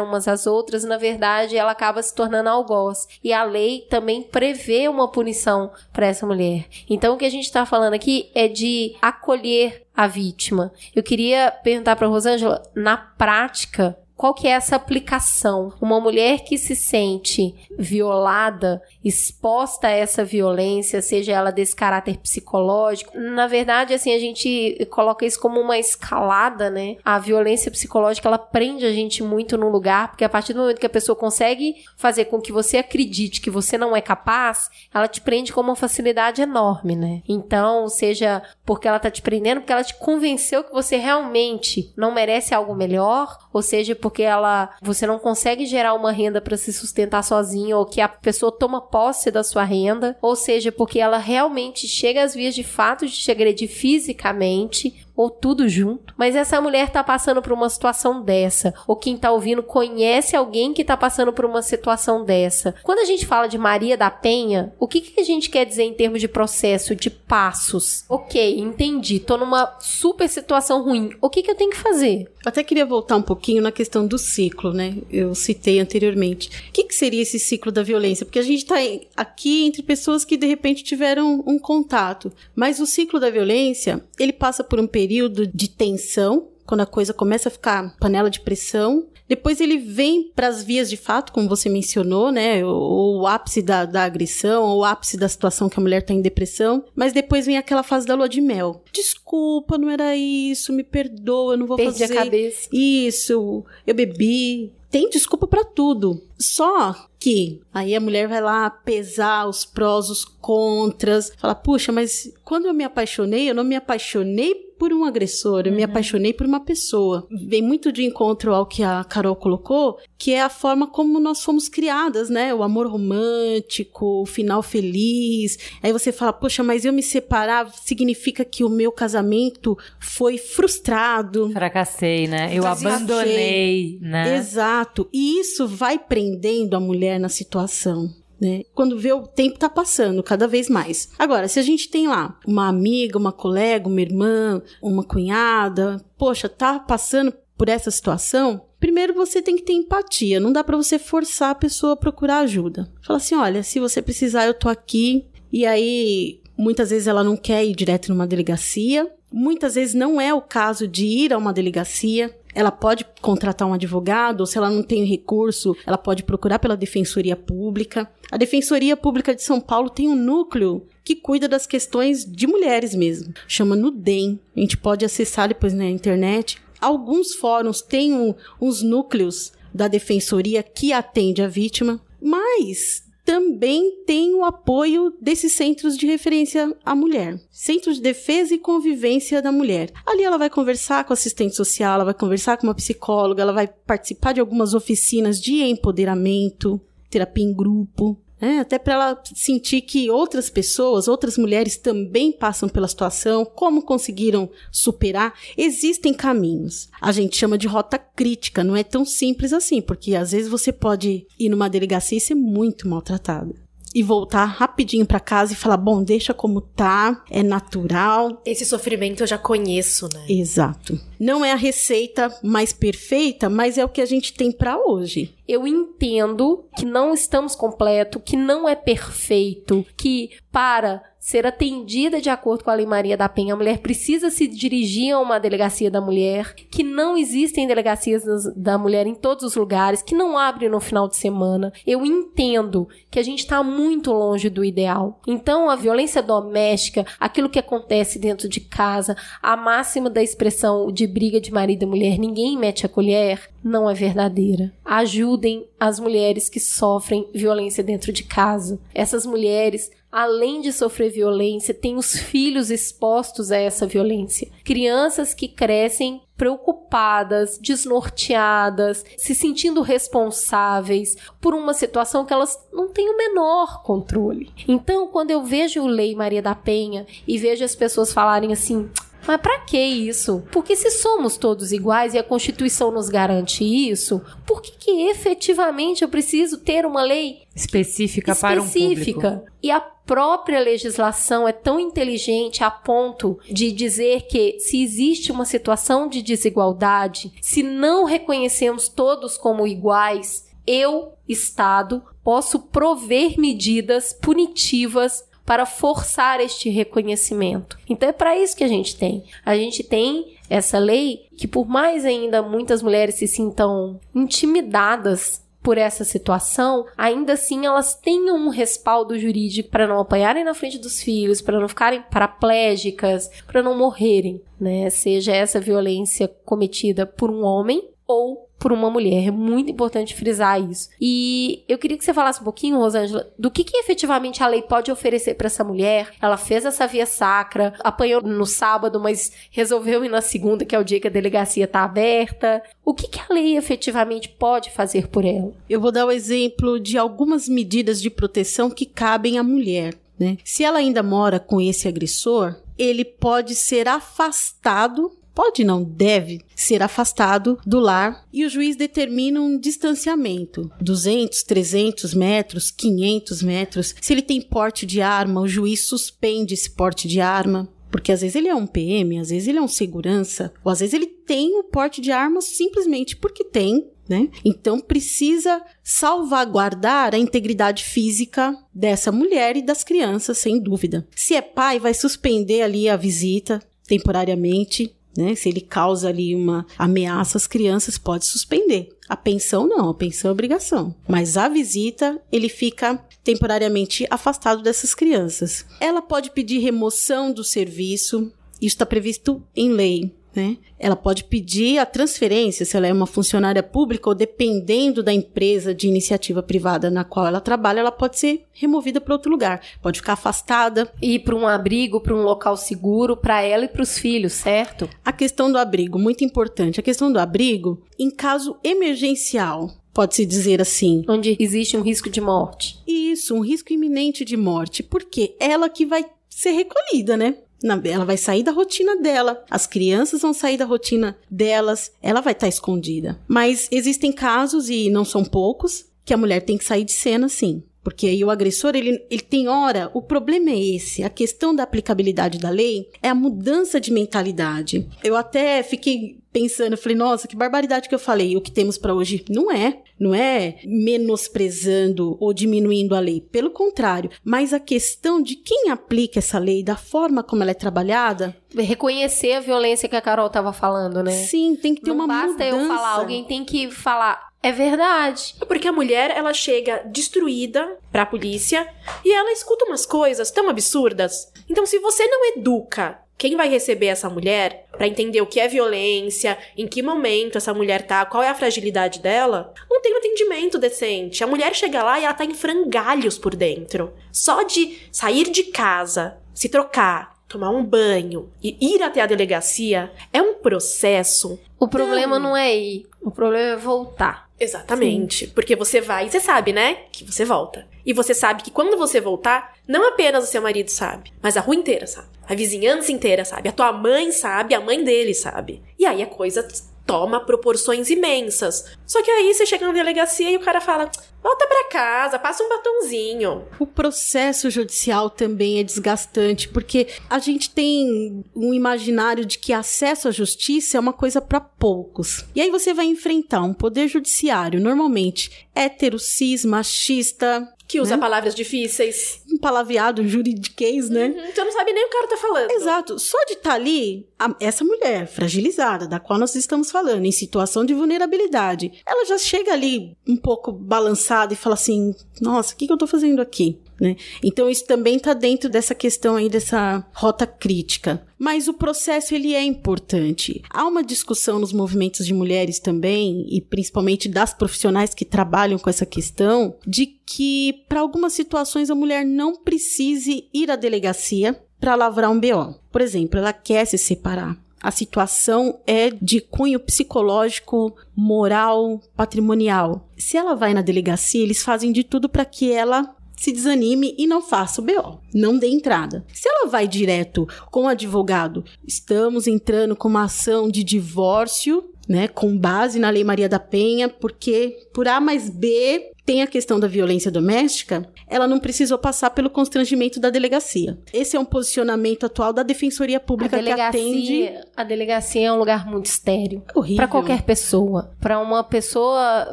umas às outras, na verdade, ela acaba se tornando algoz. E a lei também prevê uma punição para essa mulher. Então, o que a gente está falando aqui é de acolher a vítima. Eu queria perguntar para Rosângela, na prática, qual que é essa aplicação? Uma mulher que se sente violada, exposta a essa violência, seja ela desse caráter psicológico, na verdade, assim, a gente coloca isso como uma escalada, né? A violência psicológica, ela prende a gente muito num lugar, porque a partir do momento que a pessoa consegue fazer com que você acredite que você não é capaz, ela te prende com uma facilidade enorme, né? Então, seja porque ela tá te prendendo, porque ela te convenceu que você realmente não merece algo melhor, ou seja, porque ela você não consegue gerar uma renda para se sustentar sozinho, ou que a pessoa toma posse da sua renda, ou seja, porque ela realmente chega às vias de fato de te agredir fisicamente, ou tudo junto. Mas essa mulher tá passando por uma situação dessa, ou quem tá ouvindo conhece alguém que tá passando por uma situação dessa. Quando a gente fala de Maria da Penha, o que, que a gente quer dizer em termos de processo, de passos? Ok, entendi, tô numa super situação ruim. O que, que eu tenho que fazer? Eu até queria voltar um pouquinho na questão do ciclo, né? Eu citei anteriormente. O que, que seria esse ciclo da violência? Porque a gente está aqui entre pessoas que de repente tiveram um contato, mas o ciclo da violência ele passa por um período de tensão quando a coisa começa a ficar panela de pressão. Depois ele vem para as vias de fato, como você mencionou, né? O, o ápice da, da agressão, ou o ápice da situação que a mulher está em depressão. Mas depois vem aquela fase da lua de mel. Desculpa, não era isso, me perdoa, eu não vou Perdi fazer. a cabeça. Isso, eu bebi. Tem desculpa para tudo. Só que aí a mulher vai lá pesar os prós, os contras, fala: "Puxa, mas quando eu me apaixonei, eu não me apaixonei por um agressor, eu me apaixonei por uma pessoa". Vem muito de encontro ao que a Carol colocou, que é a forma como nós fomos criadas, né? O amor romântico, o final feliz. Aí você fala: "Poxa, mas eu me separar significa que o meu casamento foi frustrado". Fracassei, né? Eu abandonei, né? Exato. E isso vai prendendo a mulher na situação. Né? Quando vê o tempo tá passando cada vez mais. Agora, se a gente tem lá uma amiga, uma colega, uma irmã, uma cunhada, poxa, tá passando por essa situação, primeiro você tem que ter empatia. Não dá para você forçar a pessoa a procurar ajuda. Fala assim, olha, se você precisar, eu tô aqui. E aí, muitas vezes ela não quer ir direto numa delegacia. Muitas vezes não é o caso de ir a uma delegacia. Ela pode contratar um advogado, ou se ela não tem recurso, ela pode procurar pela Defensoria Pública. A Defensoria Pública de São Paulo tem um núcleo que cuida das questões de mulheres mesmo. Chama Nudem. A gente pode acessar depois na internet. Alguns fóruns têm um, uns núcleos da defensoria que atende a vítima, mas também tem o apoio desses centros de referência à mulher. Centro de Defesa e Convivência da Mulher. Ali ela vai conversar com assistente social, ela vai conversar com uma psicóloga, ela vai participar de algumas oficinas de empoderamento, terapia em grupo. Né? até para ela sentir que outras pessoas, outras mulheres também passam pela situação, como conseguiram superar. Existem caminhos. A gente chama de rota crítica, não é tão simples assim, porque às vezes você pode ir numa delegacia e ser muito maltratada. E voltar rapidinho para casa e falar: bom, deixa como tá, é natural, Esse sofrimento eu já conheço, né? Exato. Não é a receita mais perfeita, mas é o que a gente tem para hoje. Eu entendo que não estamos completo, que não é perfeito, que para ser atendida de acordo com a Lei Maria da Penha, a mulher precisa se dirigir a uma delegacia da mulher, que não existem delegacias da mulher em todos os lugares, que não abrem no final de semana. Eu entendo que a gente está muito longe do ideal. Então, a violência doméstica, aquilo que acontece dentro de casa, a máxima da expressão de briga de marido e mulher, ninguém mete a colher, não é verdadeira. Ajudem as mulheres que sofrem violência dentro de casa. Essas mulheres além de sofrer violência, têm os filhos expostos a essa violência. Crianças que crescem preocupadas, desnorteadas, se sentindo responsáveis por uma situação que elas não têm o menor controle. Então, quando eu vejo o Lei Maria da Penha e vejo as pessoas falarem assim. Mas pra que isso? Porque se somos todos iguais e a Constituição nos garante isso, por que, que efetivamente eu preciso ter uma lei Específica, para um público. específica. E a própria legislação é tão inteligente a ponto de dizer que se existe uma situação de desigualdade, se não reconhecemos todos como iguais, eu, Estado, posso prover medidas punitivas para forçar este reconhecimento. Então é para isso que a gente tem. A gente tem essa lei que por mais ainda muitas mulheres se sintam intimidadas por essa situação, ainda assim elas tenham um respaldo jurídico para não apanharem na frente dos filhos, para não ficarem paraplégicas, para não morrerem, né? Seja essa violência cometida por um homem ou por uma mulher. É muito importante frisar isso. E eu queria que você falasse um pouquinho, Rosângela, do que, que efetivamente a lei pode oferecer para essa mulher. Ela fez essa via sacra, apanhou no sábado, mas resolveu ir na segunda, que é o dia que a delegacia está aberta. O que, que a lei efetivamente pode fazer por ela? Eu vou dar o exemplo de algumas medidas de proteção que cabem à mulher. Né? Se ela ainda mora com esse agressor, ele pode ser afastado. Pode não, deve ser afastado do lar e o juiz determina um distanciamento: 200, 300 metros, 500 metros. Se ele tem porte de arma, o juiz suspende esse porte de arma. Porque às vezes ele é um PM, às vezes ele é um segurança, ou às vezes ele tem o porte de arma simplesmente porque tem, né? Então precisa salvaguardar a integridade física dessa mulher e das crianças, sem dúvida. Se é pai, vai suspender ali a visita temporariamente. Né? Se ele causa ali uma ameaça às crianças, pode suspender. A pensão não, a pensão é obrigação. Mas a visita, ele fica temporariamente afastado dessas crianças. Ela pode pedir remoção do serviço, isso está previsto em lei. Né? Ela pode pedir a transferência, se ela é uma funcionária pública ou dependendo da empresa de iniciativa privada na qual ela trabalha, ela pode ser removida para outro lugar, pode ficar afastada. Ir para um abrigo, para um local seguro, para ela e para os filhos, certo? A questão do abrigo, muito importante. A questão do abrigo, em caso emergencial, pode-se dizer assim. Onde existe um risco de morte. Isso, um risco iminente de morte. Porque ela que vai ser recolhida, né? Ela vai sair da rotina dela, as crianças vão sair da rotina delas, ela vai estar tá escondida. Mas existem casos, e não são poucos, que a mulher tem que sair de cena sim. Porque aí o agressor, ele, ele tem hora, o problema é esse, a questão da aplicabilidade da lei é a mudança de mentalidade. Eu até fiquei pensando, eu falei, nossa, que barbaridade que eu falei, o que temos para hoje não é, não é menosprezando ou diminuindo a lei, pelo contrário, mas a questão de quem aplica essa lei, da forma como ela é trabalhada, reconhecer a violência que a Carol estava falando, né? Sim, tem que ter não uma basta mudança. eu falar, alguém tem que falar, é verdade. É porque a mulher, ela chega destruída pra polícia e ela escuta umas coisas tão absurdas. Então, se você não educa quem vai receber essa mulher para entender o que é violência, em que momento essa mulher tá, qual é a fragilidade dela, não tem um atendimento decente. A mulher chega lá e ela tá em frangalhos por dentro. Só de sair de casa, se trocar, tomar um banho e ir até a delegacia é um processo. O problema não é ir, o problema é voltar. Exatamente. Sim. Porque você vai e você sabe, né? Que você volta. E você sabe que quando você voltar, não apenas o seu marido sabe, mas a rua inteira sabe. A vizinhança inteira sabe. A tua mãe sabe, a mãe dele sabe. E aí a coisa toma proporções imensas. Só que aí você chega na delegacia e o cara fala: volta para casa, passa um batonzinho. O processo judicial também é desgastante, porque a gente tem um imaginário de que acesso à justiça é uma coisa para poucos. E aí você vai enfrentar um poder judiciário, normalmente hétero, cis, machista, que usa né? palavras difíceis. Um palavreado, juridiquês, né? Uhum, então não sabe nem o cara tá falando. Exato. Só de estar tá ali, a, essa mulher fragilizada, da qual nós estamos falando, em situação de vulnerabilidade, ela já chega ali um pouco balançada e fala assim: nossa, o que, que eu tô fazendo aqui? Né? Então isso também está dentro dessa questão aí dessa rota crítica. Mas o processo ele é importante. Há uma discussão nos movimentos de mulheres também e principalmente das profissionais que trabalham com essa questão de que para algumas situações a mulher não precise ir à delegacia para lavrar um BO. Por exemplo, ela quer se separar a situação é de cunho psicológico, moral, patrimonial. Se ela vai na delegacia, eles fazem de tudo para que ela se desanime e não faça o BO. Não dê entrada. Se ela vai direto com o advogado, estamos entrando com uma ação de divórcio, né, com base na Lei Maria da Penha, porque por A mais B tem a questão da violência doméstica, ela não precisou passar pelo constrangimento da delegacia. Esse é um posicionamento atual da Defensoria Pública que atende. A delegacia é um lugar muito estéreo. Horrível. Para qualquer pessoa. Para uma pessoa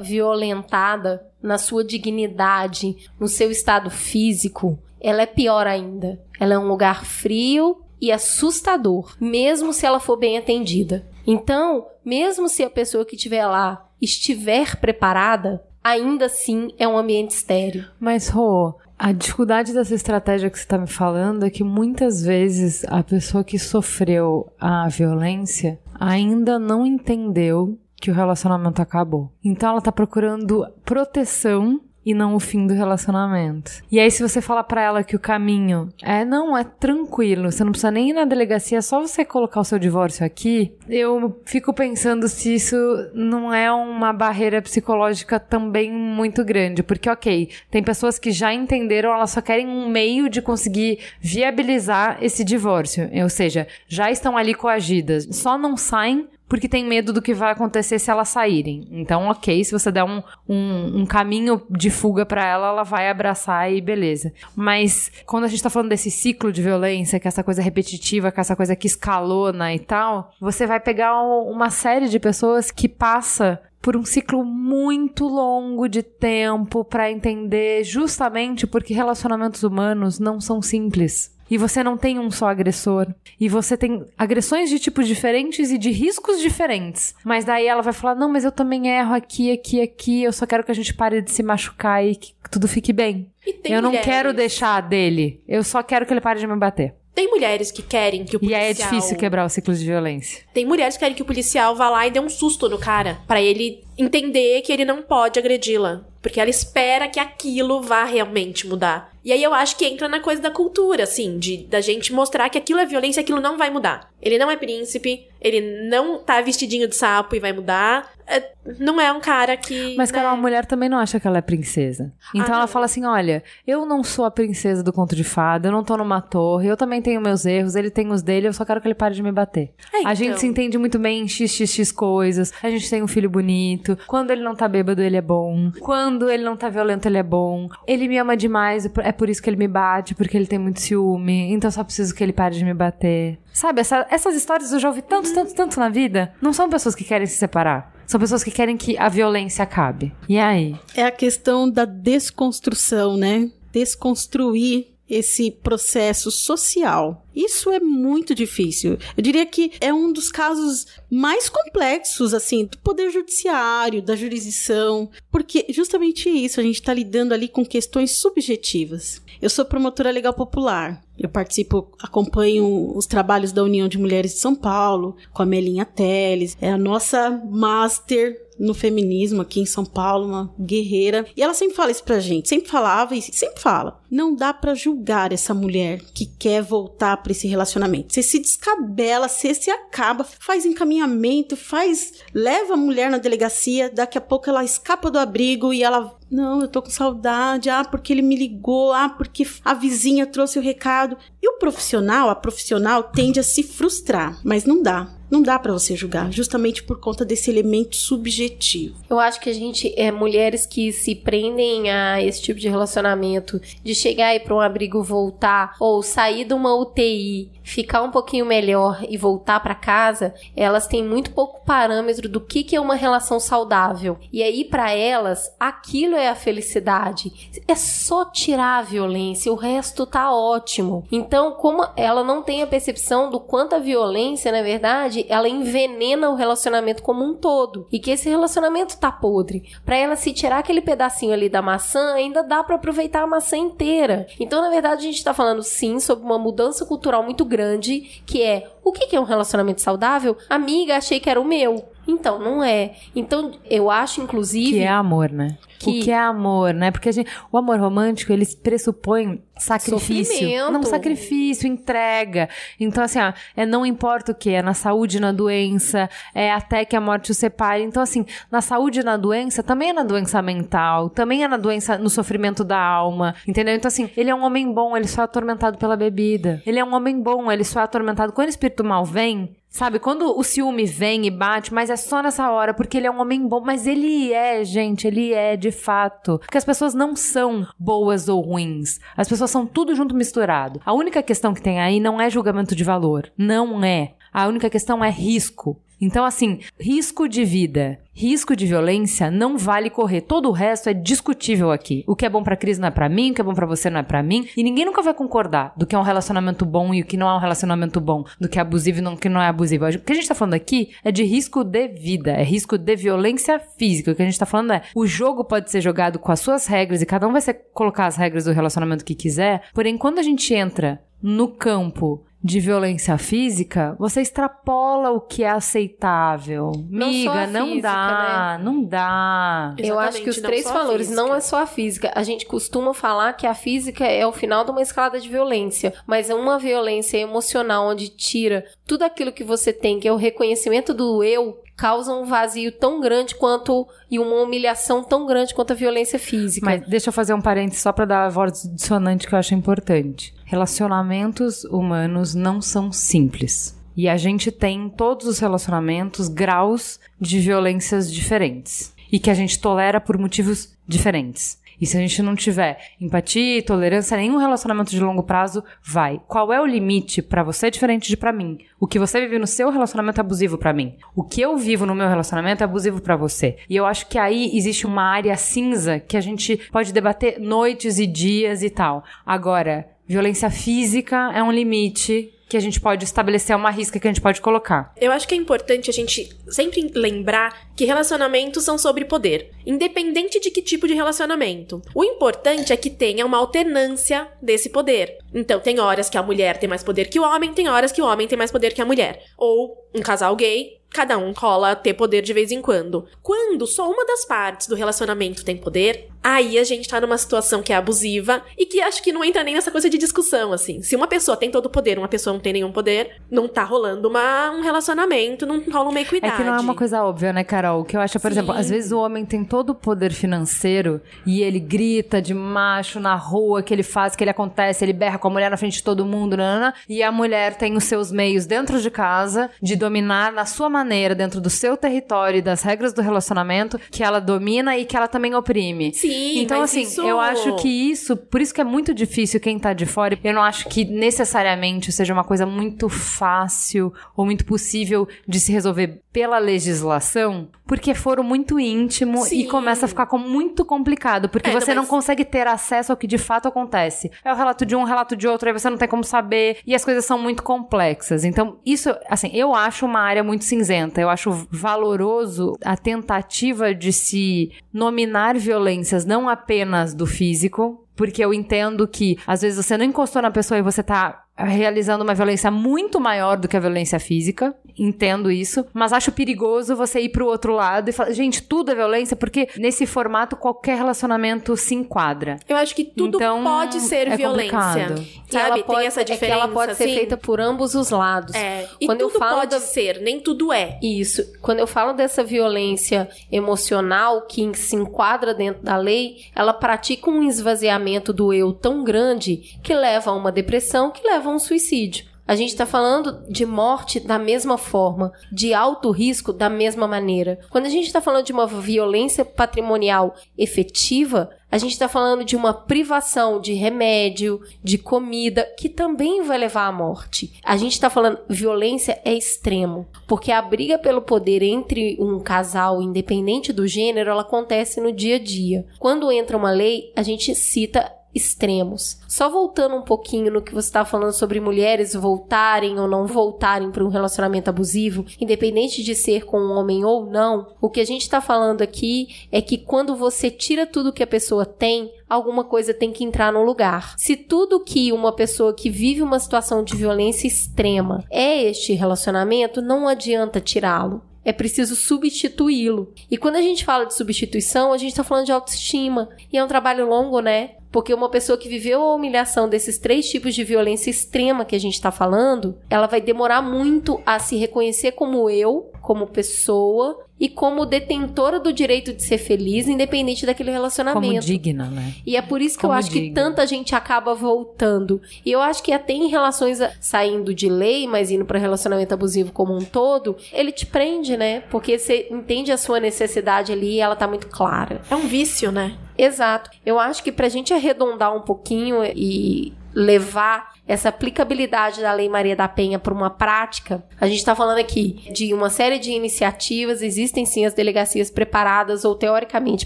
violentada, na sua dignidade, no seu estado físico, ela é pior ainda. Ela é um lugar frio e assustador, mesmo se ela for bem atendida. Então, mesmo se a pessoa que estiver lá estiver preparada, ainda assim é um ambiente estéreo. Mas, Rô, a dificuldade dessa estratégia que você está me falando é que muitas vezes a pessoa que sofreu a violência ainda não entendeu que o relacionamento acabou. Então ela tá procurando proteção e não o fim do relacionamento. E aí, se você falar para ela que o caminho é, não, é tranquilo, você não precisa nem ir na delegacia, é só você colocar o seu divórcio aqui, eu fico pensando se isso não é uma barreira psicológica também muito grande. Porque, ok, tem pessoas que já entenderam, elas só querem um meio de conseguir viabilizar esse divórcio. Ou seja, já estão ali coagidas, só não saem porque tem medo do que vai acontecer se elas saírem. Então, ok, se você der um, um, um caminho de fuga para ela, ela vai abraçar e beleza. Mas quando a gente tá falando desse ciclo de violência, que é essa coisa repetitiva, que é essa coisa que escalona e tal, você vai pegar uma série de pessoas que passa por um ciclo muito longo de tempo para entender justamente porque relacionamentos humanos não são simples. E você não tem um só agressor, e você tem agressões de tipos diferentes e de riscos diferentes. Mas daí ela vai falar: "Não, mas eu também erro aqui, aqui, aqui, eu só quero que a gente pare de se machucar e que tudo fique bem. E tem eu não mulheres- quero deixar dele, eu só quero que ele pare de me bater". Tem mulheres que querem que o E policial... aí é difícil quebrar o ciclo de violência. Tem mulheres que querem que o policial vá lá e dê um susto no cara. Pra ele entender que ele não pode agredi-la. Porque ela espera que aquilo vá realmente mudar. E aí eu acho que entra na coisa da cultura, assim, de da gente mostrar que aquilo é violência e aquilo não vai mudar. Ele não é príncipe, ele não tá vestidinho de sapo e vai mudar. É, não é um cara que. Mas, né? Carol, a mulher também não acha que ela é princesa. Então Ah, ela não. fala assim: olha, eu não sou a princesa do conto de fada, eu não tô numa torre, eu também tenho meus erros, ele tem os dele, eu só quero que ele pare de me bater. É, A gente então. se entende muito bem em xxx coisas, a gente tem um filho bonito, quando ele não tá bêbado, ele é bom, quando ele não tá violento, ele é bom, ele me ama demais, é por isso que ele me bate, porque ele tem muito ciúme, então eu só preciso que ele pare de me bater. Sabe, essa- essas histórias eu já ouvi tanto, tanto, tanto na vida. Não são pessoas que querem se separar. São pessoas que querem que a violência acabe. E aí? É a questão da desconstrução, né? Desconstruir esse processo social. Isso é muito difícil. Eu diria que é um dos casos mais complexos, assim, do poder judiciário, da jurisdição, porque justamente isso, a gente está lidando ali com questões subjetivas. Eu sou promotora legal popular. Eu participo, acompanho os trabalhos da União de Mulheres de São Paulo, com a Melinha Teles. É a nossa master no feminismo aqui em São Paulo, uma guerreira. E ela sempre fala isso pra gente, sempre falava e sempre fala. Não dá pra julgar essa mulher que quer voltar pra esse relacionamento. Você se descabela, você se acaba, faz encaminhamento, faz, leva a mulher na delegacia, daqui a pouco ela escapa do abrigo e ela não, eu tô com saudade. Ah, porque ele me ligou. Ah, porque a vizinha trouxe o recado. E o profissional, a profissional, tende a se frustrar. Mas não dá. Não dá pra você julgar, justamente por conta desse elemento subjetivo. Eu acho que a gente é mulheres que se prendem a esse tipo de relacionamento, de chegar e para um abrigo voltar ou sair de uma UTI, ficar um pouquinho melhor e voltar para casa, elas têm muito pouco parâmetro do que que é uma relação saudável. E aí para elas, aquilo é a felicidade. É só tirar a violência, o resto tá ótimo. Então, como ela não tem a percepção do quanto a violência, na verdade, ela envenena o relacionamento como um todo e que esse relacionamento tá podre. Pra ela se tirar aquele pedacinho ali da maçã, ainda dá pra aproveitar a maçã inteira. Então, na verdade, a gente tá falando sim sobre uma mudança cultural muito grande, que é o que que é um relacionamento saudável? Amiga, achei que era o meu. Então, não é. Então, eu acho, inclusive. Que é amor, né? Que- O que é amor, né? Porque a gente, o amor romântico, ele pressupõe sacrifício. Sofrimento. Não, sacrifício, entrega. Então, assim, ó, é não importa o que, é na saúde, na doença, é até que a morte o separe. Então, assim, na saúde e na doença, também é na doença mental, também é na doença, no sofrimento da alma, entendeu? Então, assim, ele é um homem bom, ele só é atormentado pela bebida. Ele é um homem bom, ele só é atormentado. Quando o espírito mal vem, Sabe, quando o ciúme vem e bate, mas é só nessa hora, porque ele é um homem bom, mas ele é, gente, ele é de fato. Porque as pessoas não são boas ou ruins. As pessoas são tudo junto misturado. A única questão que tem aí não é julgamento de valor. Não é. A única questão é risco. Então, assim, risco de vida, risco de violência não vale correr. Todo o resto é discutível aqui. O que é bom pra Cris não é pra mim, o que é bom pra você não é pra mim. E ninguém nunca vai concordar do que é um relacionamento bom e o que não é um relacionamento bom, do que é abusivo e do que não é abusivo. O que a gente tá falando aqui é de risco de vida, é risco de violência física. O que a gente tá falando é o jogo pode ser jogado com as suas regras e cada um vai ser, colocar as regras do relacionamento que quiser. Porém, quando a gente entra no campo de violência física, você extrapola o que é aceitável. Não Miga, não física, dá, não dá. Eu acho que os Exatamente, três valores física. não é só a física. A gente costuma falar que a física é o final de uma escalada de violência, mas é uma violência emocional onde tira tudo aquilo que você tem, que é o reconhecimento do eu, causa um vazio tão grande quanto e uma humilhação tão grande quanto a violência física. Mas deixa eu fazer um parênteses só pra dar a voz dissonante que eu acho importante. Relacionamentos humanos não são simples. E a gente tem em todos os relacionamentos graus de violências diferentes. E que a gente tolera por motivos diferentes. E se a gente não tiver empatia e tolerância, nenhum relacionamento de longo prazo vai. Qual é o limite pra você é diferente de pra mim? O que você vive no seu relacionamento é abusivo pra mim. O que eu vivo no meu relacionamento é abusivo pra você. E eu acho que aí existe uma área cinza que a gente pode debater noites e dias e tal. Agora, violência física é um limite que a gente pode estabelecer uma risca que a gente pode colocar. Eu acho que é importante a gente sempre lembrar que relacionamentos são sobre poder, independente de que tipo de relacionamento. O importante é que tenha uma alternância desse poder. Então, tem horas que a mulher tem mais poder que o homem, tem horas que o homem tem mais poder que a mulher. Ou um casal gay cada um cola ter poder de vez em quando. Quando só uma das partes do relacionamento tem poder, aí a gente tá numa situação que é abusiva e que acho que não entra nem nessa coisa de discussão, assim. Se uma pessoa tem todo o poder, uma pessoa não tem nenhum poder, não tá rolando uma, um relacionamento, não rola uma equidade. É que não é uma coisa óbvia, né, Carol? Que eu acho, por Sim. exemplo, às vezes o homem tem todo o poder financeiro e ele grita de macho na rua, que ele faz, que ele acontece, ele berra com a mulher na frente de todo mundo, nanana, e a mulher tem os seus meios dentro de casa de dominar na sua maneira, dentro do seu território e das regras do relacionamento, que ela domina e que ela também oprime. Sim, Então, assim, isso- eu acho que isso, por isso que é muito difícil quem tá de fora. Eu não acho que necessariamente seja uma coisa muito fácil ou muito possível de se resolver pela legislação, porque foro muito íntimo Sim. e começa a ficar com- muito complicado, porque É, você não, não mas- consegue ter acesso ao que de fato acontece. É o relato de um, relato de outro, aí você não tem como saber, e as coisas são muito complexas. Então, isso, assim, eu acho uma área muito cinzenta. Eu acho valoroso a tentativa de se nominar violências não apenas do físico, porque eu entendo que às vezes você não encostou na pessoa e você tá realizando uma violência muito maior do que a violência física. Entendo isso, mas acho perigoso você ir pro outro lado e falar, gente, tudo é violência, porque nesse formato qualquer relacionamento se enquadra. Eu acho que tudo Então, pode ser é violência. complicado. E ela Sabe? pode, Tem essa é diferença. que ela pode ser assim. feita por ambos os lados. É. E Quando eu tudo falo pode da- ser, nem tudo é. Isso. Quando eu falo dessa violência emocional que se enquadra dentro da lei, ela pratica um esvaziamento do eu tão grande que leva a uma depressão, que leva a um suicídio. A gente está falando de morte da mesma forma, de alto risco da mesma maneira. Quando a gente está falando de uma violência patrimonial efetiva, a gente está falando de uma privação de remédio, de comida, que também vai levar à morte. A gente está falando violência é extremo, porque a briga pelo poder entre um casal, independente do gênero, ela acontece no dia a dia. Quando entra uma lei, a gente cita extremos. Só voltando um pouquinho no que você estava falando sobre mulheres voltarem ou não voltarem para um relacionamento abusivo, independente de ser com um homem ou não, o que a gente está falando aqui é que quando você tira tudo que a pessoa tem, alguma coisa tem que entrar no lugar. Se tudo que uma pessoa que vive uma situação de violência extrema é este relacionamento, não adianta tirá-lo. É preciso substituí-lo. E quando a gente fala de substituição, a gente está falando de autoestima. E é um trabalho longo, né? Porque uma pessoa que viveu a humilhação desses três tipos de violência extrema que a gente está falando, ela vai demorar muito a se reconhecer como eu, como pessoa e como detentora do direito de ser feliz, independente daquele Como relacionamento. digna, né? E é por isso que Como eu acho que diga. tanta gente acaba voltando. E eu acho que até em relações a- saindo de lei, mas indo para relacionamento abusivo como um todo, ele te prende, né? Porque você entende a sua necessidade ali e ela tá muito clara. É um vício, né? Exato. Eu acho que pra gente arredondar um pouquinho e levar essa aplicabilidade da Lei Maria da Penha para uma prática, a gente está falando aqui de uma série de iniciativas, existem sim as delegacias preparadas ou teoricamente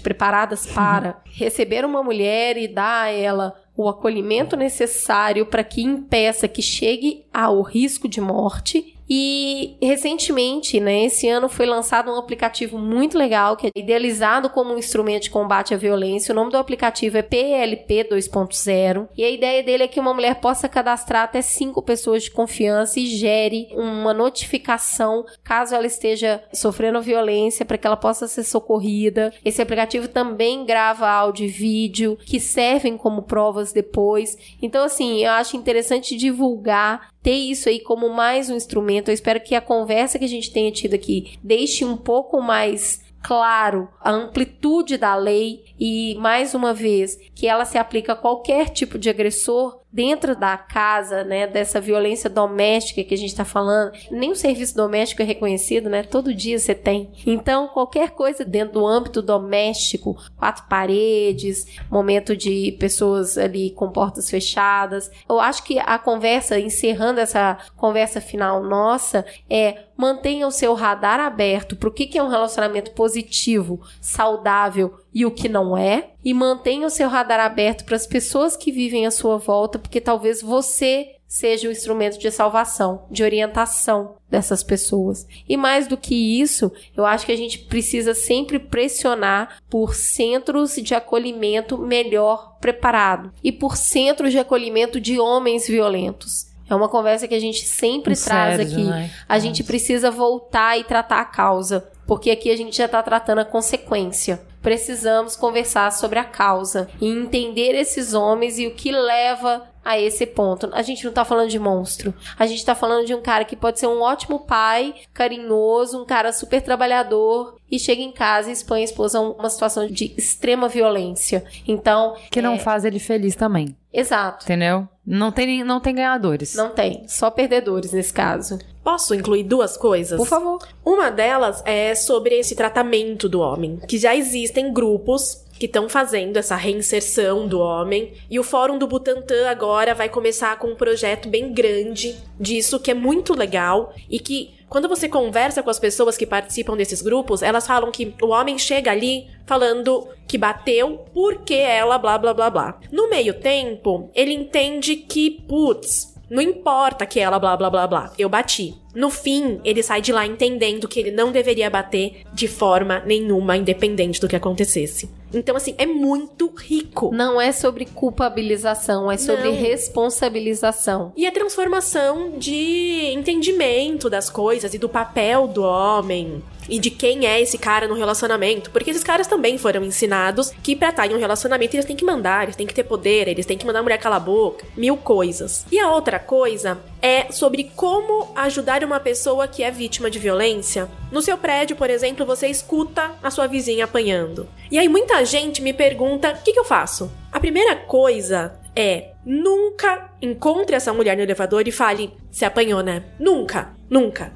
preparadas para receber uma mulher e dar a ela o acolhimento necessário para que impeça que chegue ao risco de morte e recentemente, né, esse ano foi lançado um aplicativo muito legal que é idealizado como um instrumento de combate à violência. O nome do aplicativo é PLP 2.0 e a ideia dele é que uma mulher possa cadastrar até cinco pessoas de confiança e gere uma notificação caso ela esteja sofrendo violência para que ela possa ser socorrida. Esse aplicativo também grava áudio e vídeo que servem como provas depois. Então, assim, eu acho interessante divulgar ter isso aí como mais um instrumento. Eu espero que a conversa que a gente tenha tido aqui deixe um pouco mais claro a amplitude da lei e, mais uma vez, que ela se aplica a qualquer tipo de agressor dentro da casa, né, dessa violência doméstica que a gente está falando. Nem o serviço doméstico é reconhecido, né? Todo dia você tem. Então, qualquer coisa dentro do âmbito doméstico, quatro paredes, momento de pessoas ali com portas fechadas. Eu acho que a conversa, encerrando essa conversa final nossa, é mantenha o seu radar aberto para o que é um relacionamento positivo, saudável e o que não é, e mantenha o seu radar aberto para as pessoas que vivem à sua volta, porque talvez você seja o instrumento de salvação, de orientação dessas pessoas. E mais do que isso, eu acho que a gente precisa sempre pressionar por centros de acolhimento melhor preparados e por centros de acolhimento de homens violentos. É uma conversa que a gente sempre traz aqui. né? A gente precisa voltar e tratar a causa, porque aqui a gente já está tratando a consequência. Precisamos conversar sobre a causa e entender esses homens e o que leva a esse ponto. A gente não tá falando de monstro. A gente tá falando de um cara que pode ser um ótimo pai, carinhoso, um cara super trabalhador e chega em casa e expõe a esposa a uma situação de extrema violência. Então, Que não é, faz ele feliz também, exato. entendeu? Não tem, não tem ganhadores. Não tem, só perdedores nesse caso. Posso incluir duas coisas? Por favor. Uma delas é sobre esse tratamento do homem, que já existem grupos que estão fazendo essa reinserção do homem, e o Fórum do Butantã agora vai começar com um projeto bem grande disso que é muito legal e que quando você conversa com as pessoas que participam desses grupos, elas falam que o homem chega ali falando que bateu porque ela blá blá blá blá. No meio tempo, ele entende que, putz, não importa que ela blá blá blá blá, eu bati. No fim, ele sai de lá entendendo que ele não deveria bater de forma nenhuma, independente do que acontecesse. Então, assim, é muito rico. Não é sobre culpabilização, é sobre Não. responsabilização. E a transformação de entendimento das coisas e do papel do homem. E de quem é esse cara no relacionamento. Porque esses caras também foram ensinados que pra estar em um relacionamento eles têm que mandar, eles têm que ter poder, eles têm que mandar a mulher calar a boca. Mil coisas. E a outra coisa é sobre como ajudar uma pessoa que é vítima de violência. No seu prédio, por exemplo, você escuta a sua vizinha apanhando. E aí muita gente me pergunta: o que, que eu faço? A primeira coisa é nunca encontre essa mulher no elevador e fale: se apanhou, né? Nunca, nunca.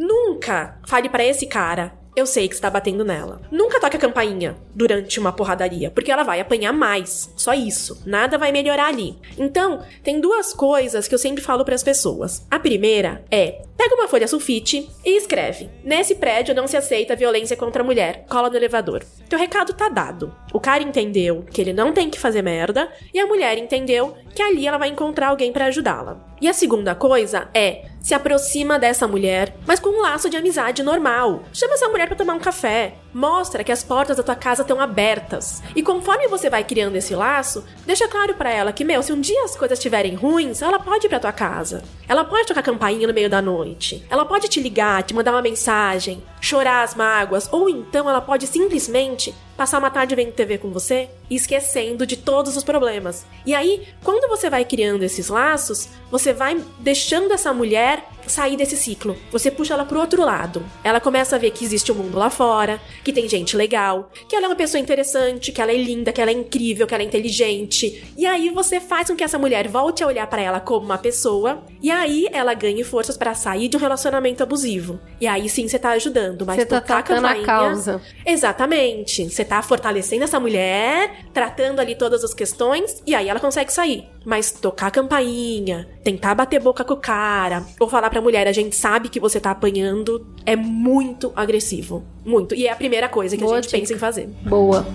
Nunca fale pra esse cara. Eu sei que está batendo nela. Nunca toque a campainha durante uma porradaria, porque ela vai apanhar mais. Só isso. Nada vai melhorar ali. Então, tem duas coisas que eu sempre falo para as pessoas. A primeira é: pega uma folha sulfite e escreve: Nesse prédio não se aceita violência contra a mulher. Cola no elevador. Teu recado tá dado. O cara entendeu que ele não tem que fazer merda e a mulher entendeu que ali ela vai encontrar alguém para ajudá-la. E a segunda coisa é se aproxima dessa mulher, mas com um laço de amizade normal. Chama essa mulher para tomar um café. Mostra que as portas da tua casa estão abertas. E conforme você vai criando esse laço, deixa claro para ela que, meu, se um dia as coisas estiverem ruins, ela pode ir pra tua casa. Ela pode tocar campainha no meio da noite. Ela pode te ligar, te mandar uma mensagem, chorar as mágoas, ou então ela pode simplesmente passar uma tarde vendo TV com você e esquecendo de todos os problemas. E aí, quando você vai criando esses laços, você vai deixando essa mulher sair desse ciclo. Você puxa ela pro outro lado. Ela começa a ver que existe um mundo lá fora, que tem gente legal, que ela é uma pessoa interessante, que ela é linda, que ela é incrível, que ela é inteligente. E aí você faz com que essa mulher volte a olhar para ela como uma pessoa, e aí ela ganhe forças para sair de um relacionamento abusivo. E aí sim você tá ajudando, mas Você tá tocar tratando a campainha- causa. Exatamente. Você tá fortalecendo essa mulher, tratando ali todas as questões, e aí ela consegue sair. Mas tocar a campainha, tentar bater boca com o cara, ou falar pra mulher, a gente sabe que você tá apanhando, é muito agressivo. Muito. E é a primeira coisa que Boa a gente dica. pensa em fazer. Boa.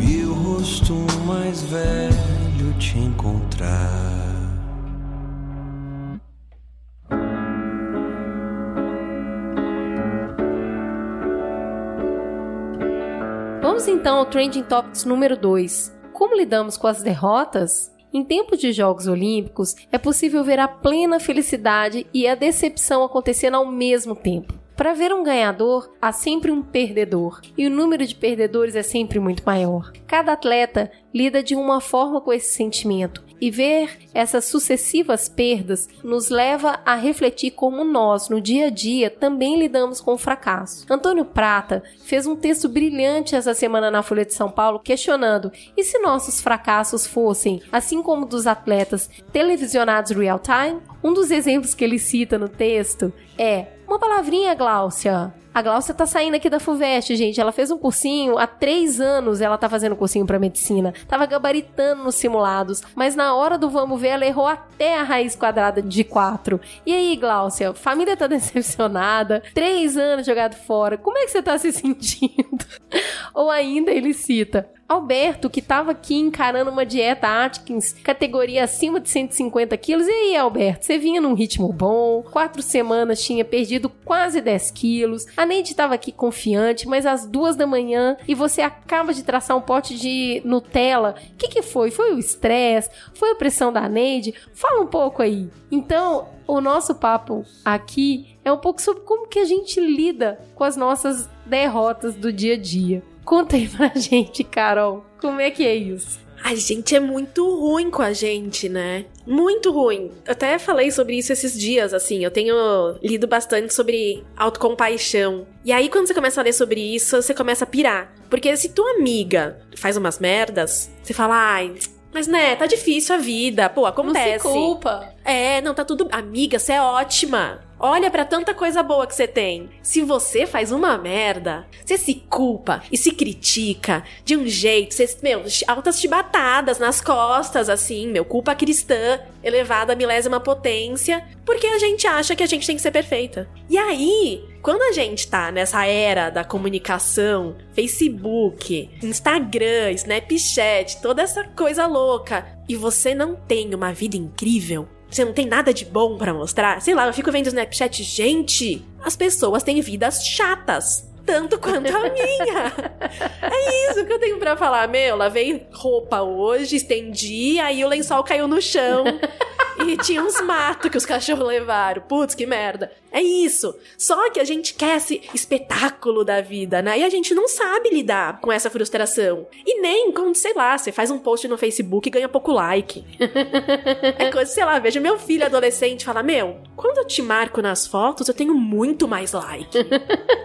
E o rosto mais velho te encontrar. Vamos então ao Trending Topics número 2. Como lidamos com as derrotas? Em tempos de Jogos Olímpicos, é possível ver a plena felicidade e a decepção acontecendo ao mesmo tempo. Para ver um ganhador, há sempre um perdedor, e o número de perdedores é sempre muito maior. Cada atleta lida de uma forma com esse sentimento, e ver essas sucessivas perdas nos leva a refletir como nós, no dia a dia, também lidamos com o fracasso. Antônio Prata fez um texto brilhante essa semana na Folha de São Paulo questionando: e se nossos fracassos fossem, assim como dos atletas, televisionados real time? Um dos exemplos que ele cita no texto é uma palavrinha, Gláucia. A Glaucia tá saindo aqui da FUVEST, gente. Ela fez um cursinho, há três anos ela tá fazendo cursinho pra medicina. Tava gabaritando nos simulados, mas na hora do vamos ver, ela errou até a raiz quadrada de 4. E aí, Glaucia, família tá decepcionada, três anos jogado fora, como é que você tá se sentindo? Ou ainda ele cita, Alberto, que estava aqui encarando uma dieta Atkins, categoria acima de 150 quilos. E aí, Alberto, você vinha num ritmo bom, quatro semanas tinha perdido quase 10 quilos. A Neide estava aqui confiante, mas às duas da manhã e você acaba de traçar um pote de Nutella. O que, que foi? Foi o estresse? Foi a pressão da Neide? Fala um pouco aí. Então, o nosso papo aqui é um pouco sobre como que a gente lida com as nossas derrotas do dia a dia. Conta aí pra gente, Carol, como é que é isso? A gente é muito ruim com a gente, né? Muito ruim. Até falei sobre isso esses dias, assim. Eu tenho lido bastante sobre autocompaixão. E aí, quando você começa a ler sobre isso, você começa a pirar. Porque se tua amiga faz umas merdas, você fala, ai. Mas né, tá difícil a vida. Pô, acontece. Não se culpa. É, não, tá tudo. Amiga, você é ótima. Olha pra tanta coisa boa que você tem. Se você faz uma merda, você se culpa e se critica de um jeito, você, meu, altas chibatadas nas costas, assim, meu, culpa cristã elevada à milésima potência, porque a gente acha que a gente tem que ser perfeita. E aí, quando a gente tá nessa era da comunicação, Facebook, Instagram, Snapchat, toda essa coisa louca, e você não tem uma vida incrível, você não tem nada de bom para mostrar? Sei lá, eu fico vendo o Snapchat, gente, as pessoas têm vidas chatas. Tanto quanto a minha. é isso que eu tenho para falar. Meu, lavei roupa hoje, estendi, aí o lençol caiu no chão. e tinha uns matos que os cachorros levaram. Putz, que merda. É isso. Só que a gente quer esse espetáculo da vida, né? E a gente não sabe lidar com essa frustração. E nem quando, sei lá, você faz um post no Facebook e ganha pouco like. é coisa, sei lá, veja meu filho adolescente fala: Meu, quando eu te marco nas fotos, eu tenho muito mais like.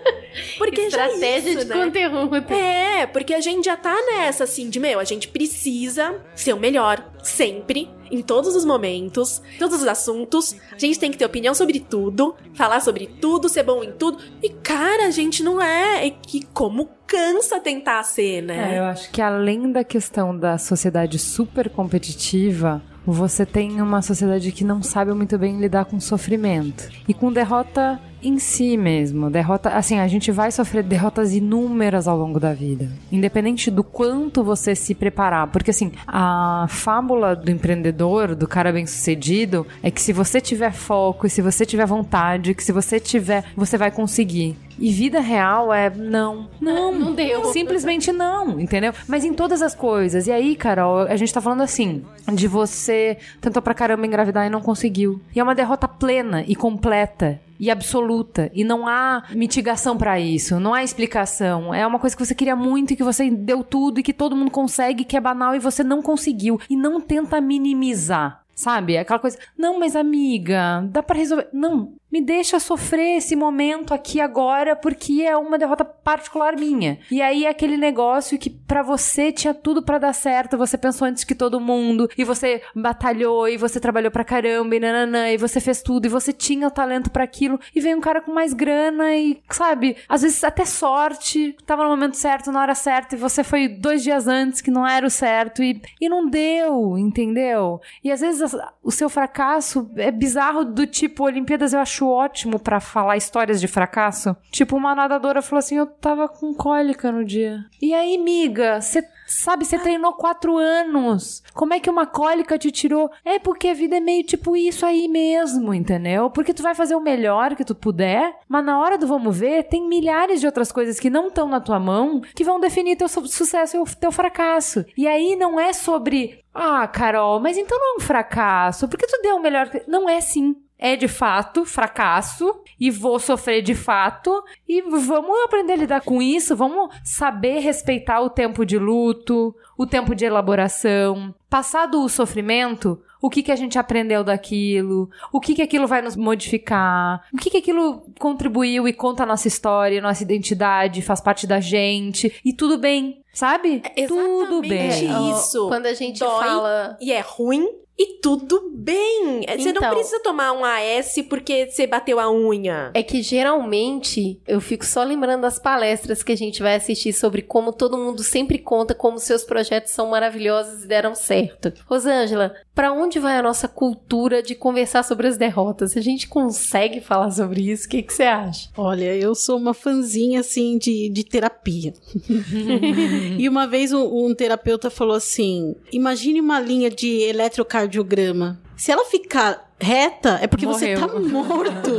Porque Estratégia já é isso, de né? conteúdo. É, porque a gente já tá nessa, assim, de meu, a gente precisa ser o melhor, sempre, em todos os momentos, todos os assuntos. A gente tem que ter opinião sobre tudo, falar sobre tudo, ser bom em tudo. E, cara, a gente não é. É que como cansa tentar ser, É, né? eu acho que além da questão da sociedade super competitiva, você tem uma sociedade que não sabe muito bem lidar com sofrimento e com derrota em si mesmo. Derrota, assim, a gente vai sofrer derrotas inúmeras ao longo da vida, independente do quanto você se preparar, porque assim, a fábula do empreendedor, do cara bem-sucedido, é que se você tiver foco e se você tiver vontade, que se você tiver, você vai conseguir. E vida real é não, não, Não deu. Simplesmente não, entendeu? Mas em todas as coisas. E aí, Carol, a gente tá falando assim, de você tentou pra caramba engravidar e não conseguiu. E é uma derrota plena e completa e absoluta e não há mitigação pra isso, não há explicação. É uma coisa que você queria muito e que você deu tudo e que todo mundo consegue, que é banal e você não conseguiu e não tenta minimizar. Sabe? Aquela coisa, não, mas amiga, dá pra resolver. Não, me deixa sofrer esse momento aqui agora porque é uma derrota particular minha. E aí aquele negócio que pra você tinha tudo pra dar certo, você pensou antes que todo mundo e você batalhou e você trabalhou pra caramba e nananã e você fez tudo e você tinha o talento pra aquilo e veio um cara com mais grana e, sabe, às vezes até sorte, tava no momento certo, na hora certa e você foi dois dias antes que não era o certo e, e não deu, entendeu? E às vezes o seu fracasso é bizarro do tipo Olimpíadas eu acho ótimo pra falar histórias de fracasso. Tipo, uma nadadora falou assim: eu tava com cólica no dia. E aí, miga, você sabe, você treinou quatro anos. Como é que uma cólica te tirou? É porque a vida é meio tipo isso aí mesmo, entendeu? Porque tu vai fazer o melhor que tu puder, mas na hora do vamos ver, tem milhares de outras coisas que não estão na tua mão que vão definir teu su- sucesso e teu fracasso. E aí não é sobre, ah, Carol, mas então não é um fracasso, porque tu deu o melhor. que-" Não é sim é de fato fracasso e vou sofrer de fato e vamos aprender a lidar com isso, vamos saber respeitar o tempo de luto, o tempo de elaboração. Passado o sofrimento, o que, que a gente aprendeu daquilo, o que, que aquilo vai nos modificar, o que, que aquilo contribuiu e conta a nossa história, nossa identidade, faz parte da gente, e tudo bem, sabe? É tudo exatamente bem. isso. Quando a gente Dói. fala. E é ruim E tudo bem. Você não Então. precisa tomar um AS porque você bateu a unha. É que geralmente eu fico só lembrando das palestras que a gente vai assistir sobre como todo mundo sempre conta como seus projetos são maravilhosos e deram certo. Rosângela, pra onde vai a nossa cultura de conversar sobre as derrotas? A gente consegue falar sobre isso? O que que você acha? Olha, eu sou uma fanzinha, assim, de, de terapia. e uma vez um, um terapeuta falou assim: imagine uma linha de eletrocardiograma. Se ela ficar reta, é porque você Morreu. tá morto.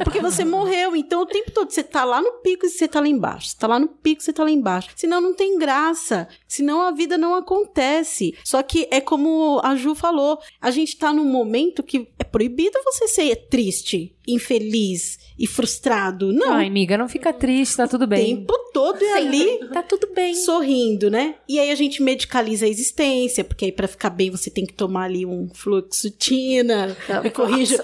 É porque você morreu. Então, o tempo todo você tá lá no pico e você tá lá embaixo. Você tá lá no pico e você tá lá embaixo. Senão não tem graça. Senão a vida não acontece. Só que é como a Ju falou: a gente tá num momento que é proibido você ser triste, infeliz e frustrado. Não. Ai, amiga, não fica triste, tá tudo o bem. tempo todo é ali Tá tudo bem. sorrindo, né? E aí a gente medicaliza a existência, porque aí pra ficar bem você tem que tomar ali um fluoxetina. Me corrijam,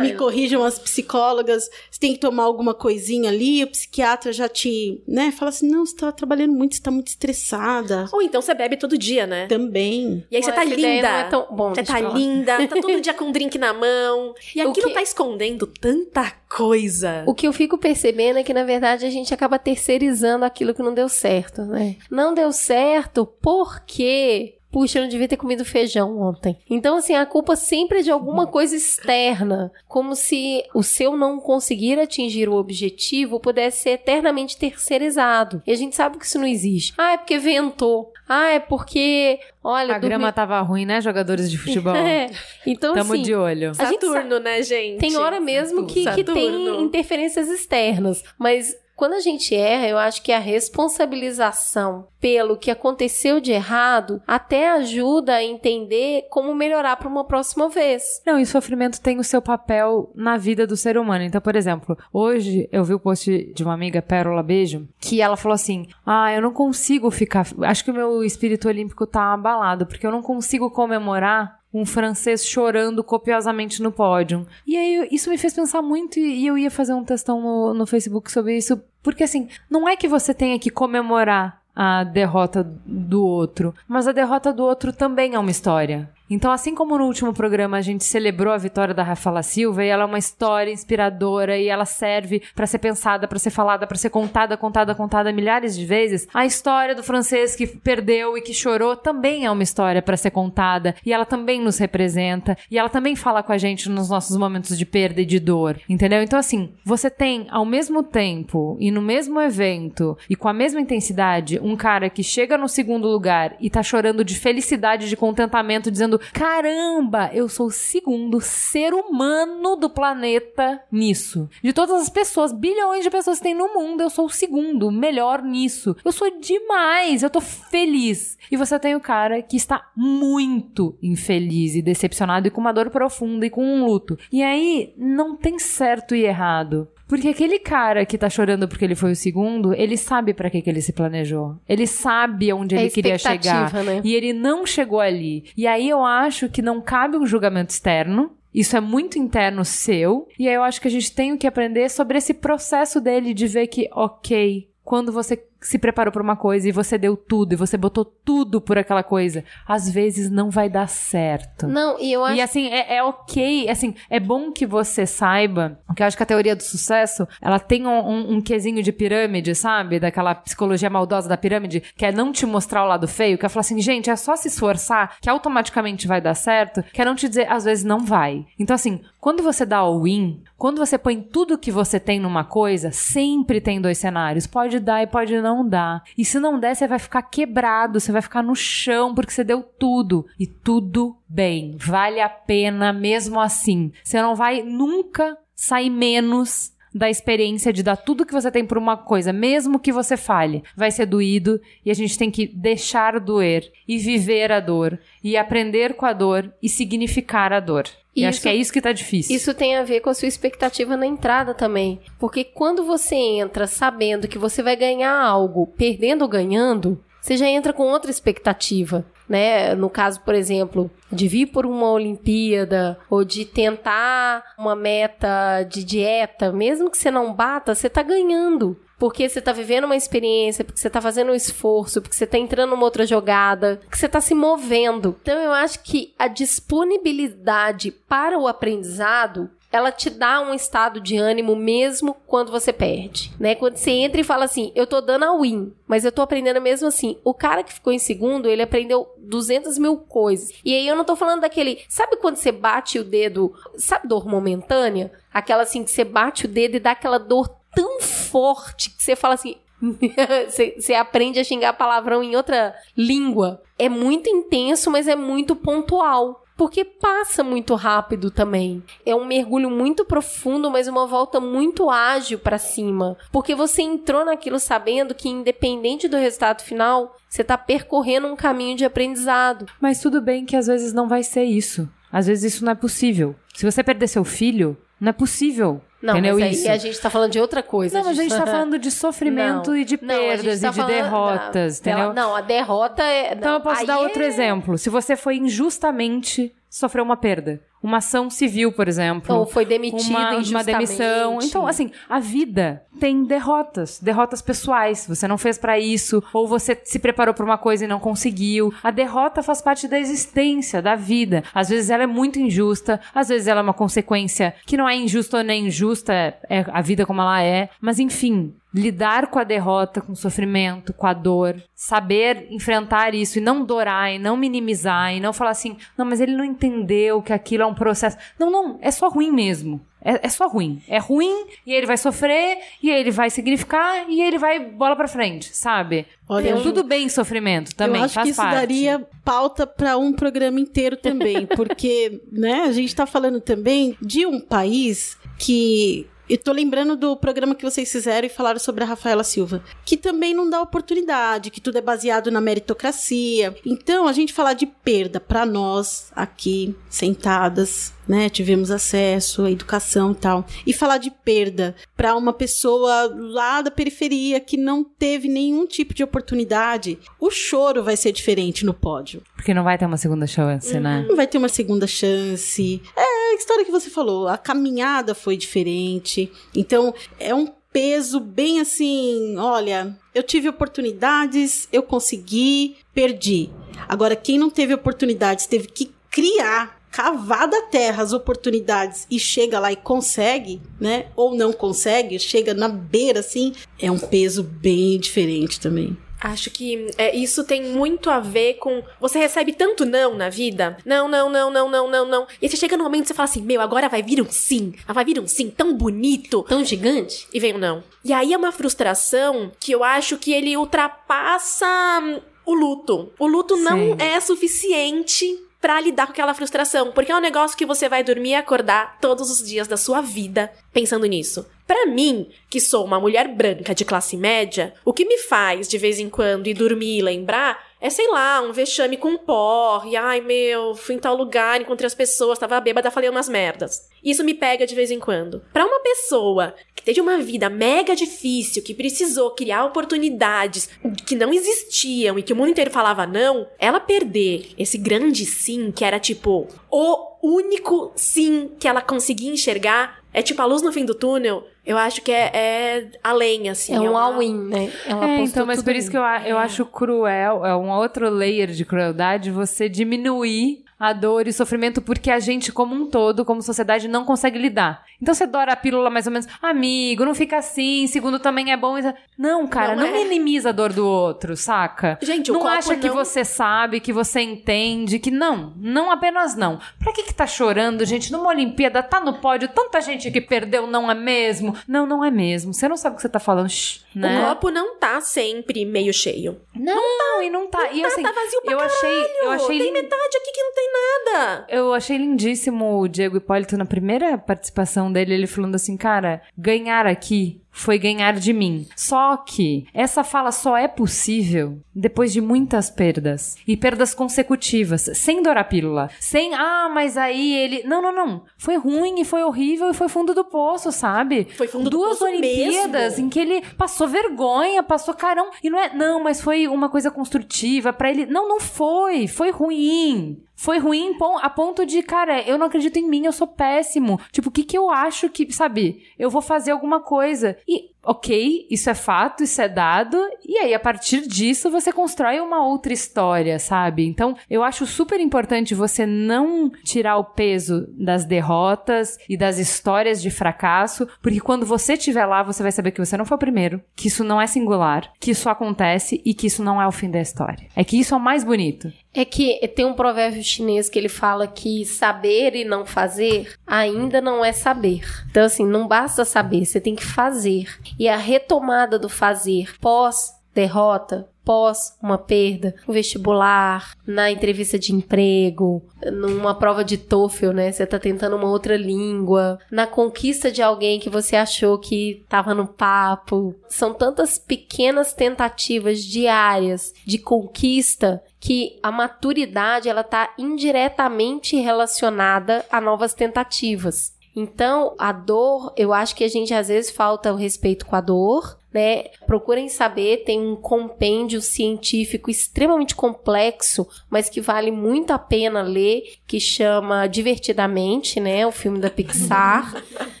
me corrijam as psicólogas. Você tem que tomar alguma coisinha ali, o psiquiatra já te, né, fala assim: "Não, você tá trabalhando muito, você tá muito estressada". Ou então você bebe todo dia, né? Também. E aí você Pô, tá essa ideia linda. é tão- Bom, você tá lá. linda, tá todo dia com um drink na mão. E O aquilo que- tá escondendo tanta coisa. O que eu fico percebendo é que, na verdade, a gente acaba terceirizando aquilo que não deu certo, né? Não deu certo porque. Puxa, eu não devia ter comido feijão ontem. Então, assim, a culpa sempre é de alguma coisa externa. Como se o seu não conseguir atingir o objetivo pudesse ser eternamente terceirizado. E a gente sabe que isso não existe. Ah, é porque ventou. Ah, é porque. Olha, A grama tava ruim, né, jogadores de futebol? É. Então, Tamo assim. de olho. A gente Saturno, né, gente? tem hora mesmo que, que tem Saturno. interferências externas, mas quando a gente erra, eu acho que a responsabilização pelo que aconteceu de errado até ajuda a entender como melhorar para uma próxima vez. Não, e sofrimento tem o seu papel na vida do ser humano. Então, por exemplo, hoje eu vi o post de uma amiga, Pérola Beijo, que ela falou assim: Ah, eu não consigo ficar. Acho que o meu espírito olímpico tá abalado, porque eu não consigo comemorar um francês chorando copiosamente no pódio. E aí isso me fez pensar muito e eu ia fazer um textão no, no Facebook sobre isso, porque assim, não é que você tenha que comemorar a derrota do outro, mas a derrota do outro também é uma história. Então, assim como no último programa a gente celebrou a vitória da Rafaela Silva e ela é uma história inspiradora e ela serve pra ser pensada, pra ser falada, pra ser contada, contada, contada milhares de vezes, a história do francês que perdeu e que chorou também é uma história pra ser contada e ela também nos representa e ela também fala com a gente nos nossos momentos de perda e de dor, entendeu? Então, assim, você tem ao mesmo tempo e no mesmo evento e com a mesma intensidade um cara que chega no segundo lugar e tá chorando de felicidade, de contentamento, dizendo: caramba, eu sou o segundo ser humano do planeta nisso. De todas as pessoas, bilhões de pessoas que tem no mundo, eu sou o segundo, melhor nisso. Eu sou demais, eu tô feliz. E você tem o cara que está muito infeliz e decepcionado e com uma dor profunda e com um luto. E aí não tem certo e errado. Porque aquele cara que tá chorando porque ele foi o segundo, ele sabe pra que, que ele se planejou. Ele sabe onde É ele queria chegar. né? E ele não chegou ali. E aí eu acho que não cabe um julgamento externo. Isso é muito interno seu. E aí eu acho que a gente tem que aprender sobre esse processo dele de ver que, ok, quando você se preparou pra uma coisa e você deu tudo e você botou tudo por aquela coisa, às vezes não vai dar certo. Não, e eu acho E assim, é, é ok, assim, é bom que você saiba, que eu acho que a teoria do sucesso, ela tem um, um, um quesinho de pirâmide, sabe? Daquela psicologia maldosa da pirâmide, que é não te mostrar o lado feio, que é falar assim, gente, é só se esforçar que automaticamente vai dar certo, que é não te dizer, às vezes não vai. Então assim, quando você dá o win, quando você põe tudo que você tem numa coisa, sempre tem dois cenários, pode dar e pode não dar. E se não der, você vai ficar quebrado, você vai ficar no chão porque você deu tudo. E tudo bem, vale a pena mesmo assim. Você não vai nunca sair menos da experiência de dar tudo que você tem por uma coisa, mesmo que você falhe. Vai ser doído e a gente tem que deixar doer e viver a dor e aprender com a dor e significar a dor. E acho Isso- que é isso que tá difícil. Isso tem a ver com a sua expectativa na entrada também. Porque quando você entra sabendo que você vai ganhar algo perdendo ou ganhando, você já entra com outra expectativa. Né? No caso, por exemplo, de vir por uma Olimpíada ou de tentar uma meta de dieta, mesmo que você não bata, você tá ganhando. porque você tá vivendo uma experiência, porque você tá fazendo um esforço, porque você tá entrando numa outra jogada, que você tá se movendo. Então eu acho que a disponibilidade para o aprendizado ela te dá um estado de ânimo mesmo quando você perde, né? Quando você entra e fala assim, eu tô dando a win, mas eu tô aprendendo mesmo assim. O cara que ficou em segundo, ele aprendeu 200 mil coisas. E aí eu não tô falando daquele, sabe quando você bate o dedo, sabe dor momentânea? Aquela assim que você bate o dedo e dá aquela dor tão forte que você fala assim, você aprende a xingar palavrão em outra língua. É muito intenso, mas é muito pontual porque passa muito rápido também. É um mergulho muito profundo, mas uma volta muito ágil para cima, porque você entrou naquilo sabendo que independente do resultado final, você tá percorrendo um caminho de aprendizado. Mas tudo bem que às vezes não vai ser isso. Às vezes isso não é possível. Se você perder seu filho, não é possível. Não, Entendeu mas aí isso? a gente tá falando de outra coisa. Não, mas a gente tá falando de sofrimento Não. e de Não, perdas tá e de falando- derrotas, não, entendeu? Não, a derrota é. Então eu posso dar outro é- exemplo. Se você foi injustamente sofreu uma perda, uma ação civil, por exemplo, Ou foi demitido uma, uma demissão. Então, assim, a vida tem derrotas, derrotas pessoais. Você não fez pra isso, ou você se preparou pra uma coisa e não conseguiu. A derrota faz parte da existência, da vida. Às vezes ela é muito injusta, às vezes ela é uma consequência que não é injusta nem injusta, é, é a vida como ela é. Mas enfim, lidar com a derrota, com o sofrimento, com a dor, saber enfrentar isso e não dorar e não minimizar e não falar assim, não, mas ele não entendeu que aquilo é um processo. Não, não, é só ruim mesmo. É, é só ruim. É ruim e ele vai sofrer e ele vai significar e ele vai bola pra frente, sabe? Olha, eu- tudo bem sofrimento também, eu acho faz que isso parte. daria pauta para um programa inteiro também, porque, né, a gente tá falando também de um país que eu tô lembrando do programa que vocês fizeram e falaram sobre a Rafaela Silva, que também não dá oportunidade, que tudo é baseado na meritocracia. Então, a gente falar de perda para nós aqui sentadas, né, tivemos acesso à educação e tal, e falar de perda para uma pessoa lá da periferia que não teve nenhum tipo de oportunidade, o choro vai ser diferente no pódio. Porque não vai ter uma segunda chance, né? Não vai ter uma segunda chance. É a história que você falou, a caminhada foi diferente. Então, é um peso bem assim, olha, eu tive oportunidades, eu consegui, perdi. Agora, quem não teve oportunidades, teve que criar, cavar da terra as oportunidades e chega lá e consegue, né? Ou não consegue, chega na beira assim, é um peso bem diferente também. Acho que é, isso tem muito a ver com. Você recebe tanto não na vida. Não, não, não, não, não, não, não. E aí você chega no momento que você fala assim: Meu, agora vai vir um sim. Vai vir um sim tão bonito. Tão gigante? E vem um não. E aí é uma frustração que eu acho que ele ultrapassa hum, o luto. O luto não Sim. é suficiente pra lidar com aquela frustração, porque é um negócio que você vai dormir e acordar todos os dias da sua vida pensando nisso. Pra mim, que sou uma mulher branca de classe média, o que me faz de vez em quando ir dormir e lembrar é, sei lá, um vexame com porre. Ai, meu, fui em tal lugar, encontrei as pessoas, tava bêbada, falei umas merdas. Isso me pega de vez em quando. Pra uma pessoa que teve uma vida mega difícil, que precisou criar oportunidades que não existiam e que o mundo inteiro falava não, ela perder esse grande sim, que era tipo o único sim que ela conseguia enxergar, é tipo a luz no fim do túnel. Eu acho que é, é além, assim. é um uma- all-in, né? Ela É, então, mas por isso que eu, eu acho cruel, é um outro layer de crueldade você diminuir a dor e o sofrimento porque a gente, como um todo, como sociedade, não consegue lidar. Então você dora a pílula mais ou menos, amigo, não fica assim, segundo também é bom. Não, cara, Não não, é. minimiza a dor do outro, saca? Gente, o não acha que não- você sabe, que você entende, que não, não apenas não. Pra que que tá chorando, gente? Numa Olimpíada, tá no pódio, tanta gente que perdeu, não é mesmo? Não, não é mesmo. Você não sabe o que você tá falando, shh, né? O copo não tá sempre meio cheio. Não, e não tá. e assim, tá vazio pra eu achei, eu achei Tem metade aqui que não tem nada. eu achei lindíssimo o Diego Hipólito na primeira participação dele, ele falando assim, cara, ganhar aqui foi ganhar de mim. Só que essa fala só é possível depois de muitas perdas. E perdas consecutivas, sem dourar a pílula. Sem, ah, mas aí ele. Não, não, não. Foi ruim e foi horrível e foi fundo do poço, sabe? Foi fundo do Duas poço Olimpíadas mesmo. em que ele passou vergonha, passou carão. E não é, não, mas foi uma coisa construtiva pra ele. Não, não foi. Foi ruim. Foi ruim a ponto de, cara, eu não acredito em mim, eu sou péssimo. Tipo, o que que eu acho que, sabe, eu vou fazer alguma coisa. E ok, isso é fato, isso é dado, e aí a partir disso você constrói uma outra história, sabe? Então eu acho super importante você não tirar o peso das derrotas e das histórias de fracasso, porque quando você estiver lá, você vai saber que você não foi o primeiro, que isso não é singular, que isso acontece e que isso não é o fim da história. É que isso é o mais bonito. É que tem um provérbio chinês que ele fala que saber e não fazer ainda não é saber. Então, assim, não basta saber, você tem que fazer. E a retomada do fazer pós derrota, pós uma perda, no vestibular, na entrevista de emprego, numa prova de TOEFL, né? Você tá tentando uma outra língua, na conquista de alguém que você achou que tava no papo. São tantas pequenas tentativas diárias de conquista que a maturidade ela tá indiretamente relacionada a novas tentativas. Então, a dor, eu acho que a gente às vezes falta o respeito com a dor, né? Procurem saber, tem um compêndio científico extremamente complexo, mas que vale muito a pena ler, que chama Divertidamente, né? O filme da Pixar.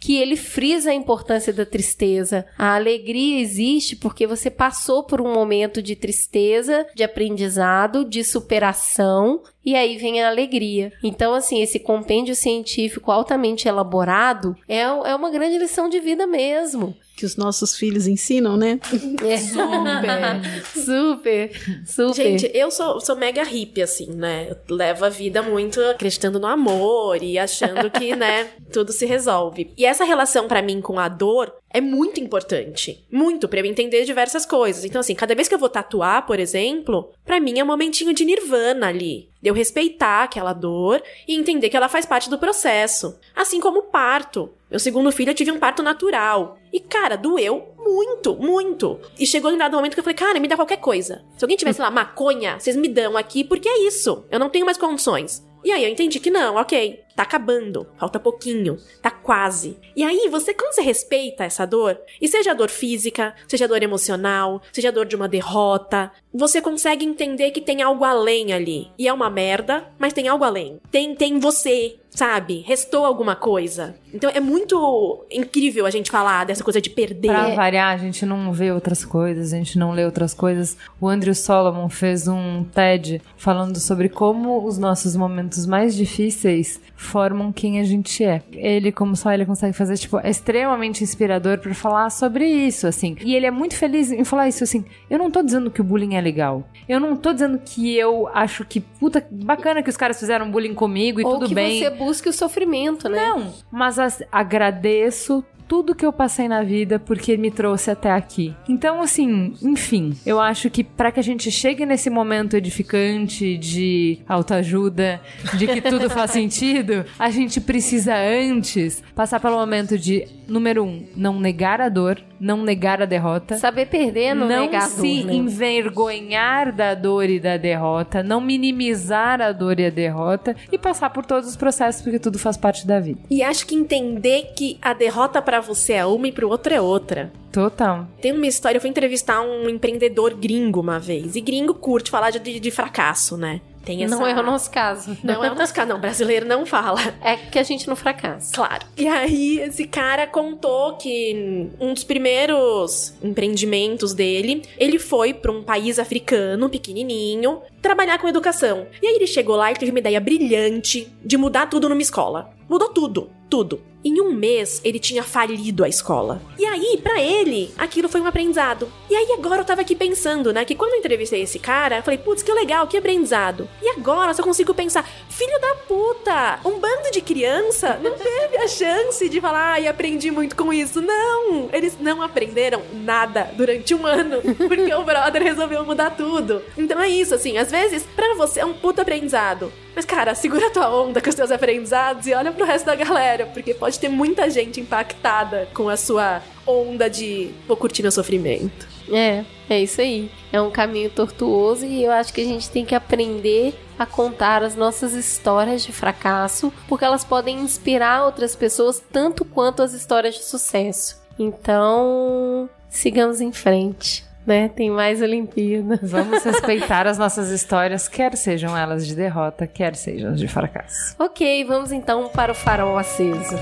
que ele frisa a importância da tristeza. A alegria existe porque você passou por um momento de tristeza, de aprendizado, de superação, e aí vem a alegria. Então, assim, esse compêndio científico altamente elaborado é, é uma grande lição de vida mesmo que os nossos filhos ensinam, né? É. Super, super, super. Gente, eu sou, sou mega hippie, assim, né? Eu levo a vida muito acreditando no amor e achando que, né, tudo se resolve. E essa relação para mim com a dor é muito importante. Muito, para eu entender diversas coisas. Então, assim, cada vez que eu vou tatuar, por exemplo, para mim é um momentinho de nirvana ali. De eu respeitar aquela dor e entender que ela faz parte do processo. Assim como o parto. Meu segundo filho, eu tive um parto natural. E, cara, doeu muito, muito. E chegou em dado momento que eu falei, cara, me dá qualquer coisa. Se alguém tivesse lá maconha, vocês me dão aqui, porque é isso. Eu não tenho mais condições. E aí eu entendi que não, ok, tá acabando, falta pouquinho, tá quase. E aí você, quando você respeita essa dor, e seja a dor física, seja a dor emocional, seja a dor de uma derrota, você consegue entender que tem algo além ali. E é uma merda, mas tem algo além. Tem, tem você, sabe? Restou alguma coisa. Então é muito incrível a gente falar dessa coisa de perder. Pra variar, a gente não vê outras coisas, a gente não lê outras coisas. O Andrew Solomon fez um TED falando sobre como os nossos momentos mais difíceis formam quem a gente é. Ele, como só ele consegue fazer, tipo, é extremamente inspirador para falar sobre isso, assim. E ele é muito feliz em falar isso, assim. Eu não tô dizendo que o bullying é legal. Eu não tô dizendo que eu acho que, puta, bacana que os caras fizeram bullying comigo e Ou tudo que bem. você busque o sofrimento, né? Não, mas as- agradeço tudo que eu passei na vida porque me trouxe até aqui. Então, assim, enfim, eu acho que para que a gente chegue nesse momento edificante de autoajuda, de que tudo faz sentido, a gente precisa antes passar pelo momento de, número um, não negar a dor, não negar a derrota. Saber perder, não, não negar a se dor, né? envergonhar da dor e da derrota, não minimizar a dor e a derrota e passar por todos os processos porque tudo faz parte da vida. E acho que entender que a derrota pra você é uma e pro outro é outra. Total. Tem uma história, eu fui entrevistar um empreendedor gringo uma vez. E gringo curte falar de, de fracasso, né? Tem essa... Não é o nosso caso. Não é o nosso caso, não. Brasileiro não fala. É que a gente não fracassa. Claro. E aí, esse cara contou que um dos primeiros empreendimentos dele, ele foi pra um país africano, pequenininho, trabalhar com educação. E aí ele chegou lá e teve uma ideia brilhante de mudar tudo numa escola. Mudou tudo, tudo. Em um mês, ele tinha falido a escola. E aí, pra ele, aquilo foi um aprendizado. E aí, agora eu tava aqui pensando, né? Que quando eu entrevistei esse cara, eu falei, putz, que legal, que aprendizado. E agora eu só consigo pensar, filho da puta, um bando de criança não teve a chance de falar, ai, aprendi muito com isso. Não! Eles não aprenderam nada durante um ano, porque o brother resolveu mudar tudo. Então é isso, assim, às vezes, pra você é um puta aprendizado. Mas, cara, segura tua onda com os teus aprendizados e olha pro resto da galera, porque pode ter muita gente impactada com a sua onda de vou curtir meu sofrimento. É, é isso aí. É um caminho tortuoso e eu acho que a gente tem que aprender a contar as nossas histórias de fracasso, porque elas podem inspirar outras pessoas tanto quanto as histórias de sucesso. Então, sigamos em frente, né? Tem mais Olimpíada. Vamos respeitar as nossas histórias, quer sejam elas de derrota, quer sejam de fracasso. Ok, vamos então para o farol aceso.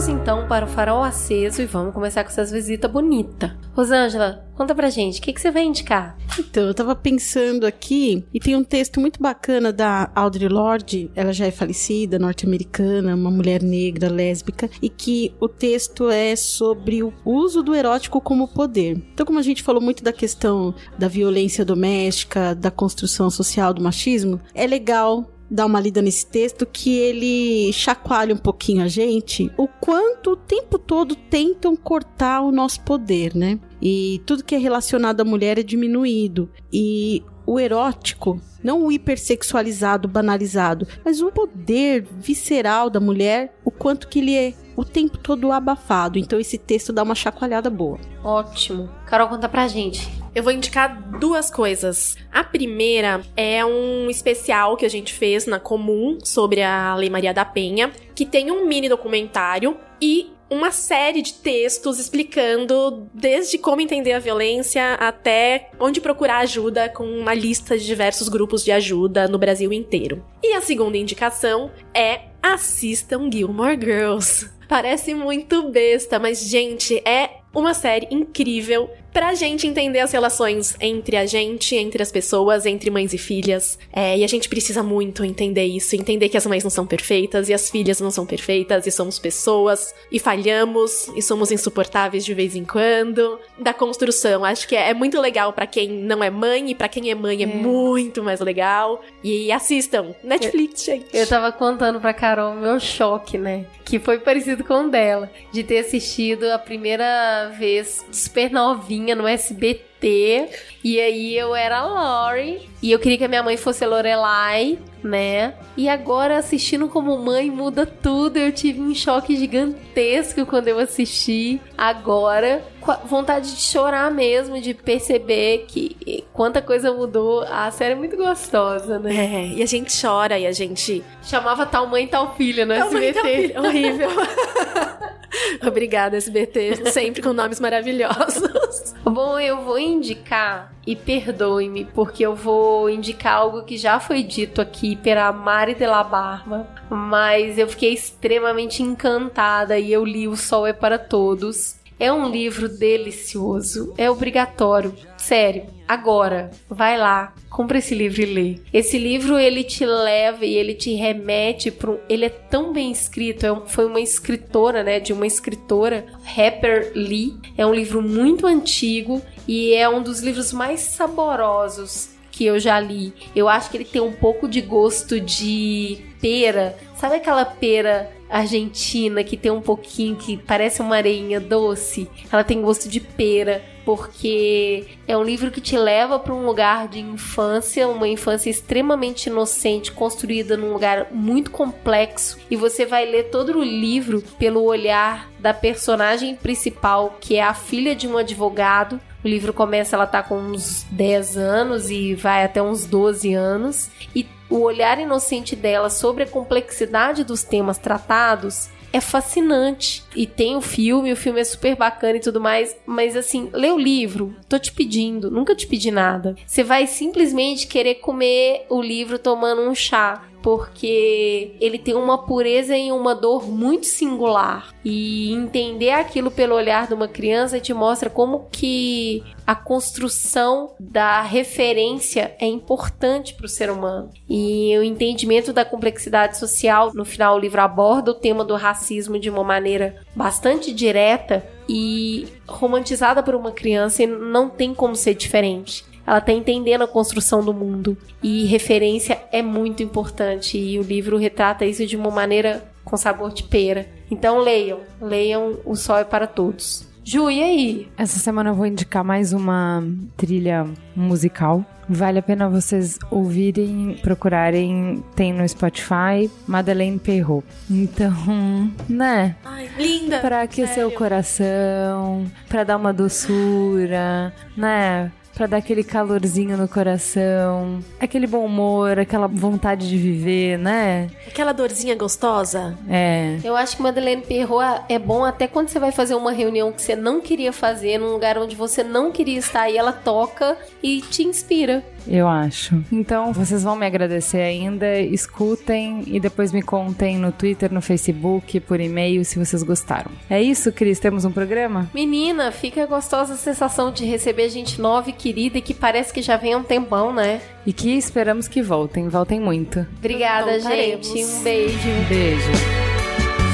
Vamos então para o farol aceso e vamos começar com essas visitas bonitas. Rosângela, conta pra gente, o que, que você vai indicar? Então, eu tava pensando aqui, e tem um texto muito bacana da Audre Lorde, ela já é falecida, norte-americana, uma mulher negra, lésbica, e que o texto é sobre o uso do erótico como poder. Então, como a gente falou muito da questão da violência doméstica, da construção social do machismo, é legal dar uma lida nesse texto que ele chacoalha um pouquinho a gente o quanto o tempo todo tentam cortar o nosso poder, né? E tudo que é relacionado à mulher é diminuído. E o erótico, não o hipersexualizado, banalizado, mas o poder visceral da mulher, o quanto que ele é o tempo todo abafado. Então esse texto dá uma chacoalhada boa. Ótimo. Carol, conta pra gente. Eu vou indicar duas coisas. A primeira é um especial que a gente fez na Comum sobre a Lei Maria da Penha, que tem um mini documentário e uma série de textos explicando desde como entender a violência até onde procurar ajuda, com uma lista de diversos grupos de ajuda no Brasil inteiro. E a segunda indicação é assistam Gilmore Girls. Parece muito besta, mas gente, é uma série incrível pra gente entender as relações entre a gente, entre as pessoas, entre mães e filhas. É, e a gente precisa muito entender isso, entender que as mães não são perfeitas e as filhas não são perfeitas e somos pessoas e falhamos e somos insuportáveis de vez em quando. Da construção, acho que é, é muito legal para quem não é mãe e para quem é mãe é, é, muito mais legal. E assistam, Netflix, eu, gente. Eu tava contando pra Carol o meu choque, né? Que foi parecido com o dela, de ter assistido a primeira vez super novinha no SBT. E aí eu era a Lori. E eu queria que a minha mãe fosse a Lorelai, né? E agora assistindo como mãe muda tudo. Eu tive um choque gigantesco quando eu assisti. Agora, vontade de chorar mesmo, de perceber que quanta coisa mudou. A série é muito gostosa, né? É, e a gente chora e a gente. Chamava tal mãe tal filha no Tal mãe, SBT. tal filha. Horrível. Obrigada, SBT, sempre com nomes maravilhosos. Bom, eu vou indicar, e perdoe-me, porque eu vou indicar algo que já foi dito aqui pela Mari de la Barba, mas eu fiquei extremamente encantada e eu li O Sol é para Todos. É um livro delicioso, é obrigatório, sério. Agora, vai lá, compra esse livro e lê. Esse livro ele te leva e ele te remete para um, ele é tão bem escrito, é um, foi uma escritora, né, de uma escritora, Harper Lee. É um livro muito antigo e é um dos livros mais saborosos que eu já li. Eu acho que ele tem um pouco de gosto de pera. Sabe aquela pera argentina que tem um pouquinho que parece uma areinha doce? Ela tem gosto de pera porque é um livro que te leva para um lugar de infância, uma infância extremamente inocente, construída num lugar muito complexo, e você vai ler todo o livro pelo olhar da personagem principal, que é a filha de um advogado. O livro começa, ela tá com uns 10 anos e vai até uns 12 anos, e o olhar inocente dela sobre a complexidade dos temas tratados é fascinante. E tem o filme, o filme é super bacana e tudo mais, mas assim, lê o livro, tô te pedindo, nunca te pedi nada. Você vai simplesmente querer comer o livro tomando um chá porque ele tem uma pureza e uma dor muito singular. E entender aquilo pelo olhar de uma criança te mostra como que a construção da referência é importante para o ser humano. E o entendimento da complexidade social, no final o livro aborda o tema do racismo de uma maneira bastante direta e romantizada por uma criança e não tem como ser diferente ela tá entendendo a construção do mundo. E referência é muito importante. E o livro retrata isso de uma maneira com sabor de pera. Então leiam, leiam O Sol é para Todos. Ju, e aí? Essa semana eu vou indicar mais uma trilha musical. Vale a pena vocês ouvirem, procurarem. Tem no Spotify, Madeleine Perrault. Então, né? Ai, linda! Pra aquecer Sério. o coração, pra dar uma doçura, né? Pra dar aquele calorzinho no coração, aquele bom humor, aquela vontade de viver, né? Aquela dorzinha gostosa. É. Eu acho que Madeleine Perrault é bom até quando você vai fazer uma reunião que você não queria fazer, num lugar onde você não queria estar, e ela toca e te inspira. Eu acho. Então, vocês vão me agradecer ainda. Escutem e depois me contem no Twitter, no Facebook, por e-mail, se vocês gostaram. É isso, Cris? Temos um programa? Menina, fica a gostosa sensação de receber gente nova e querida e que parece que já vem há um tempão, né? E que esperamos que voltem. Voltem muito. Obrigada, Voltaremos. gente. Um beijo. Beijo.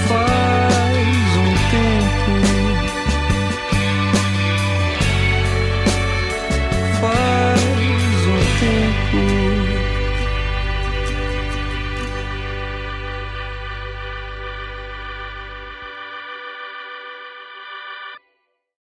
Far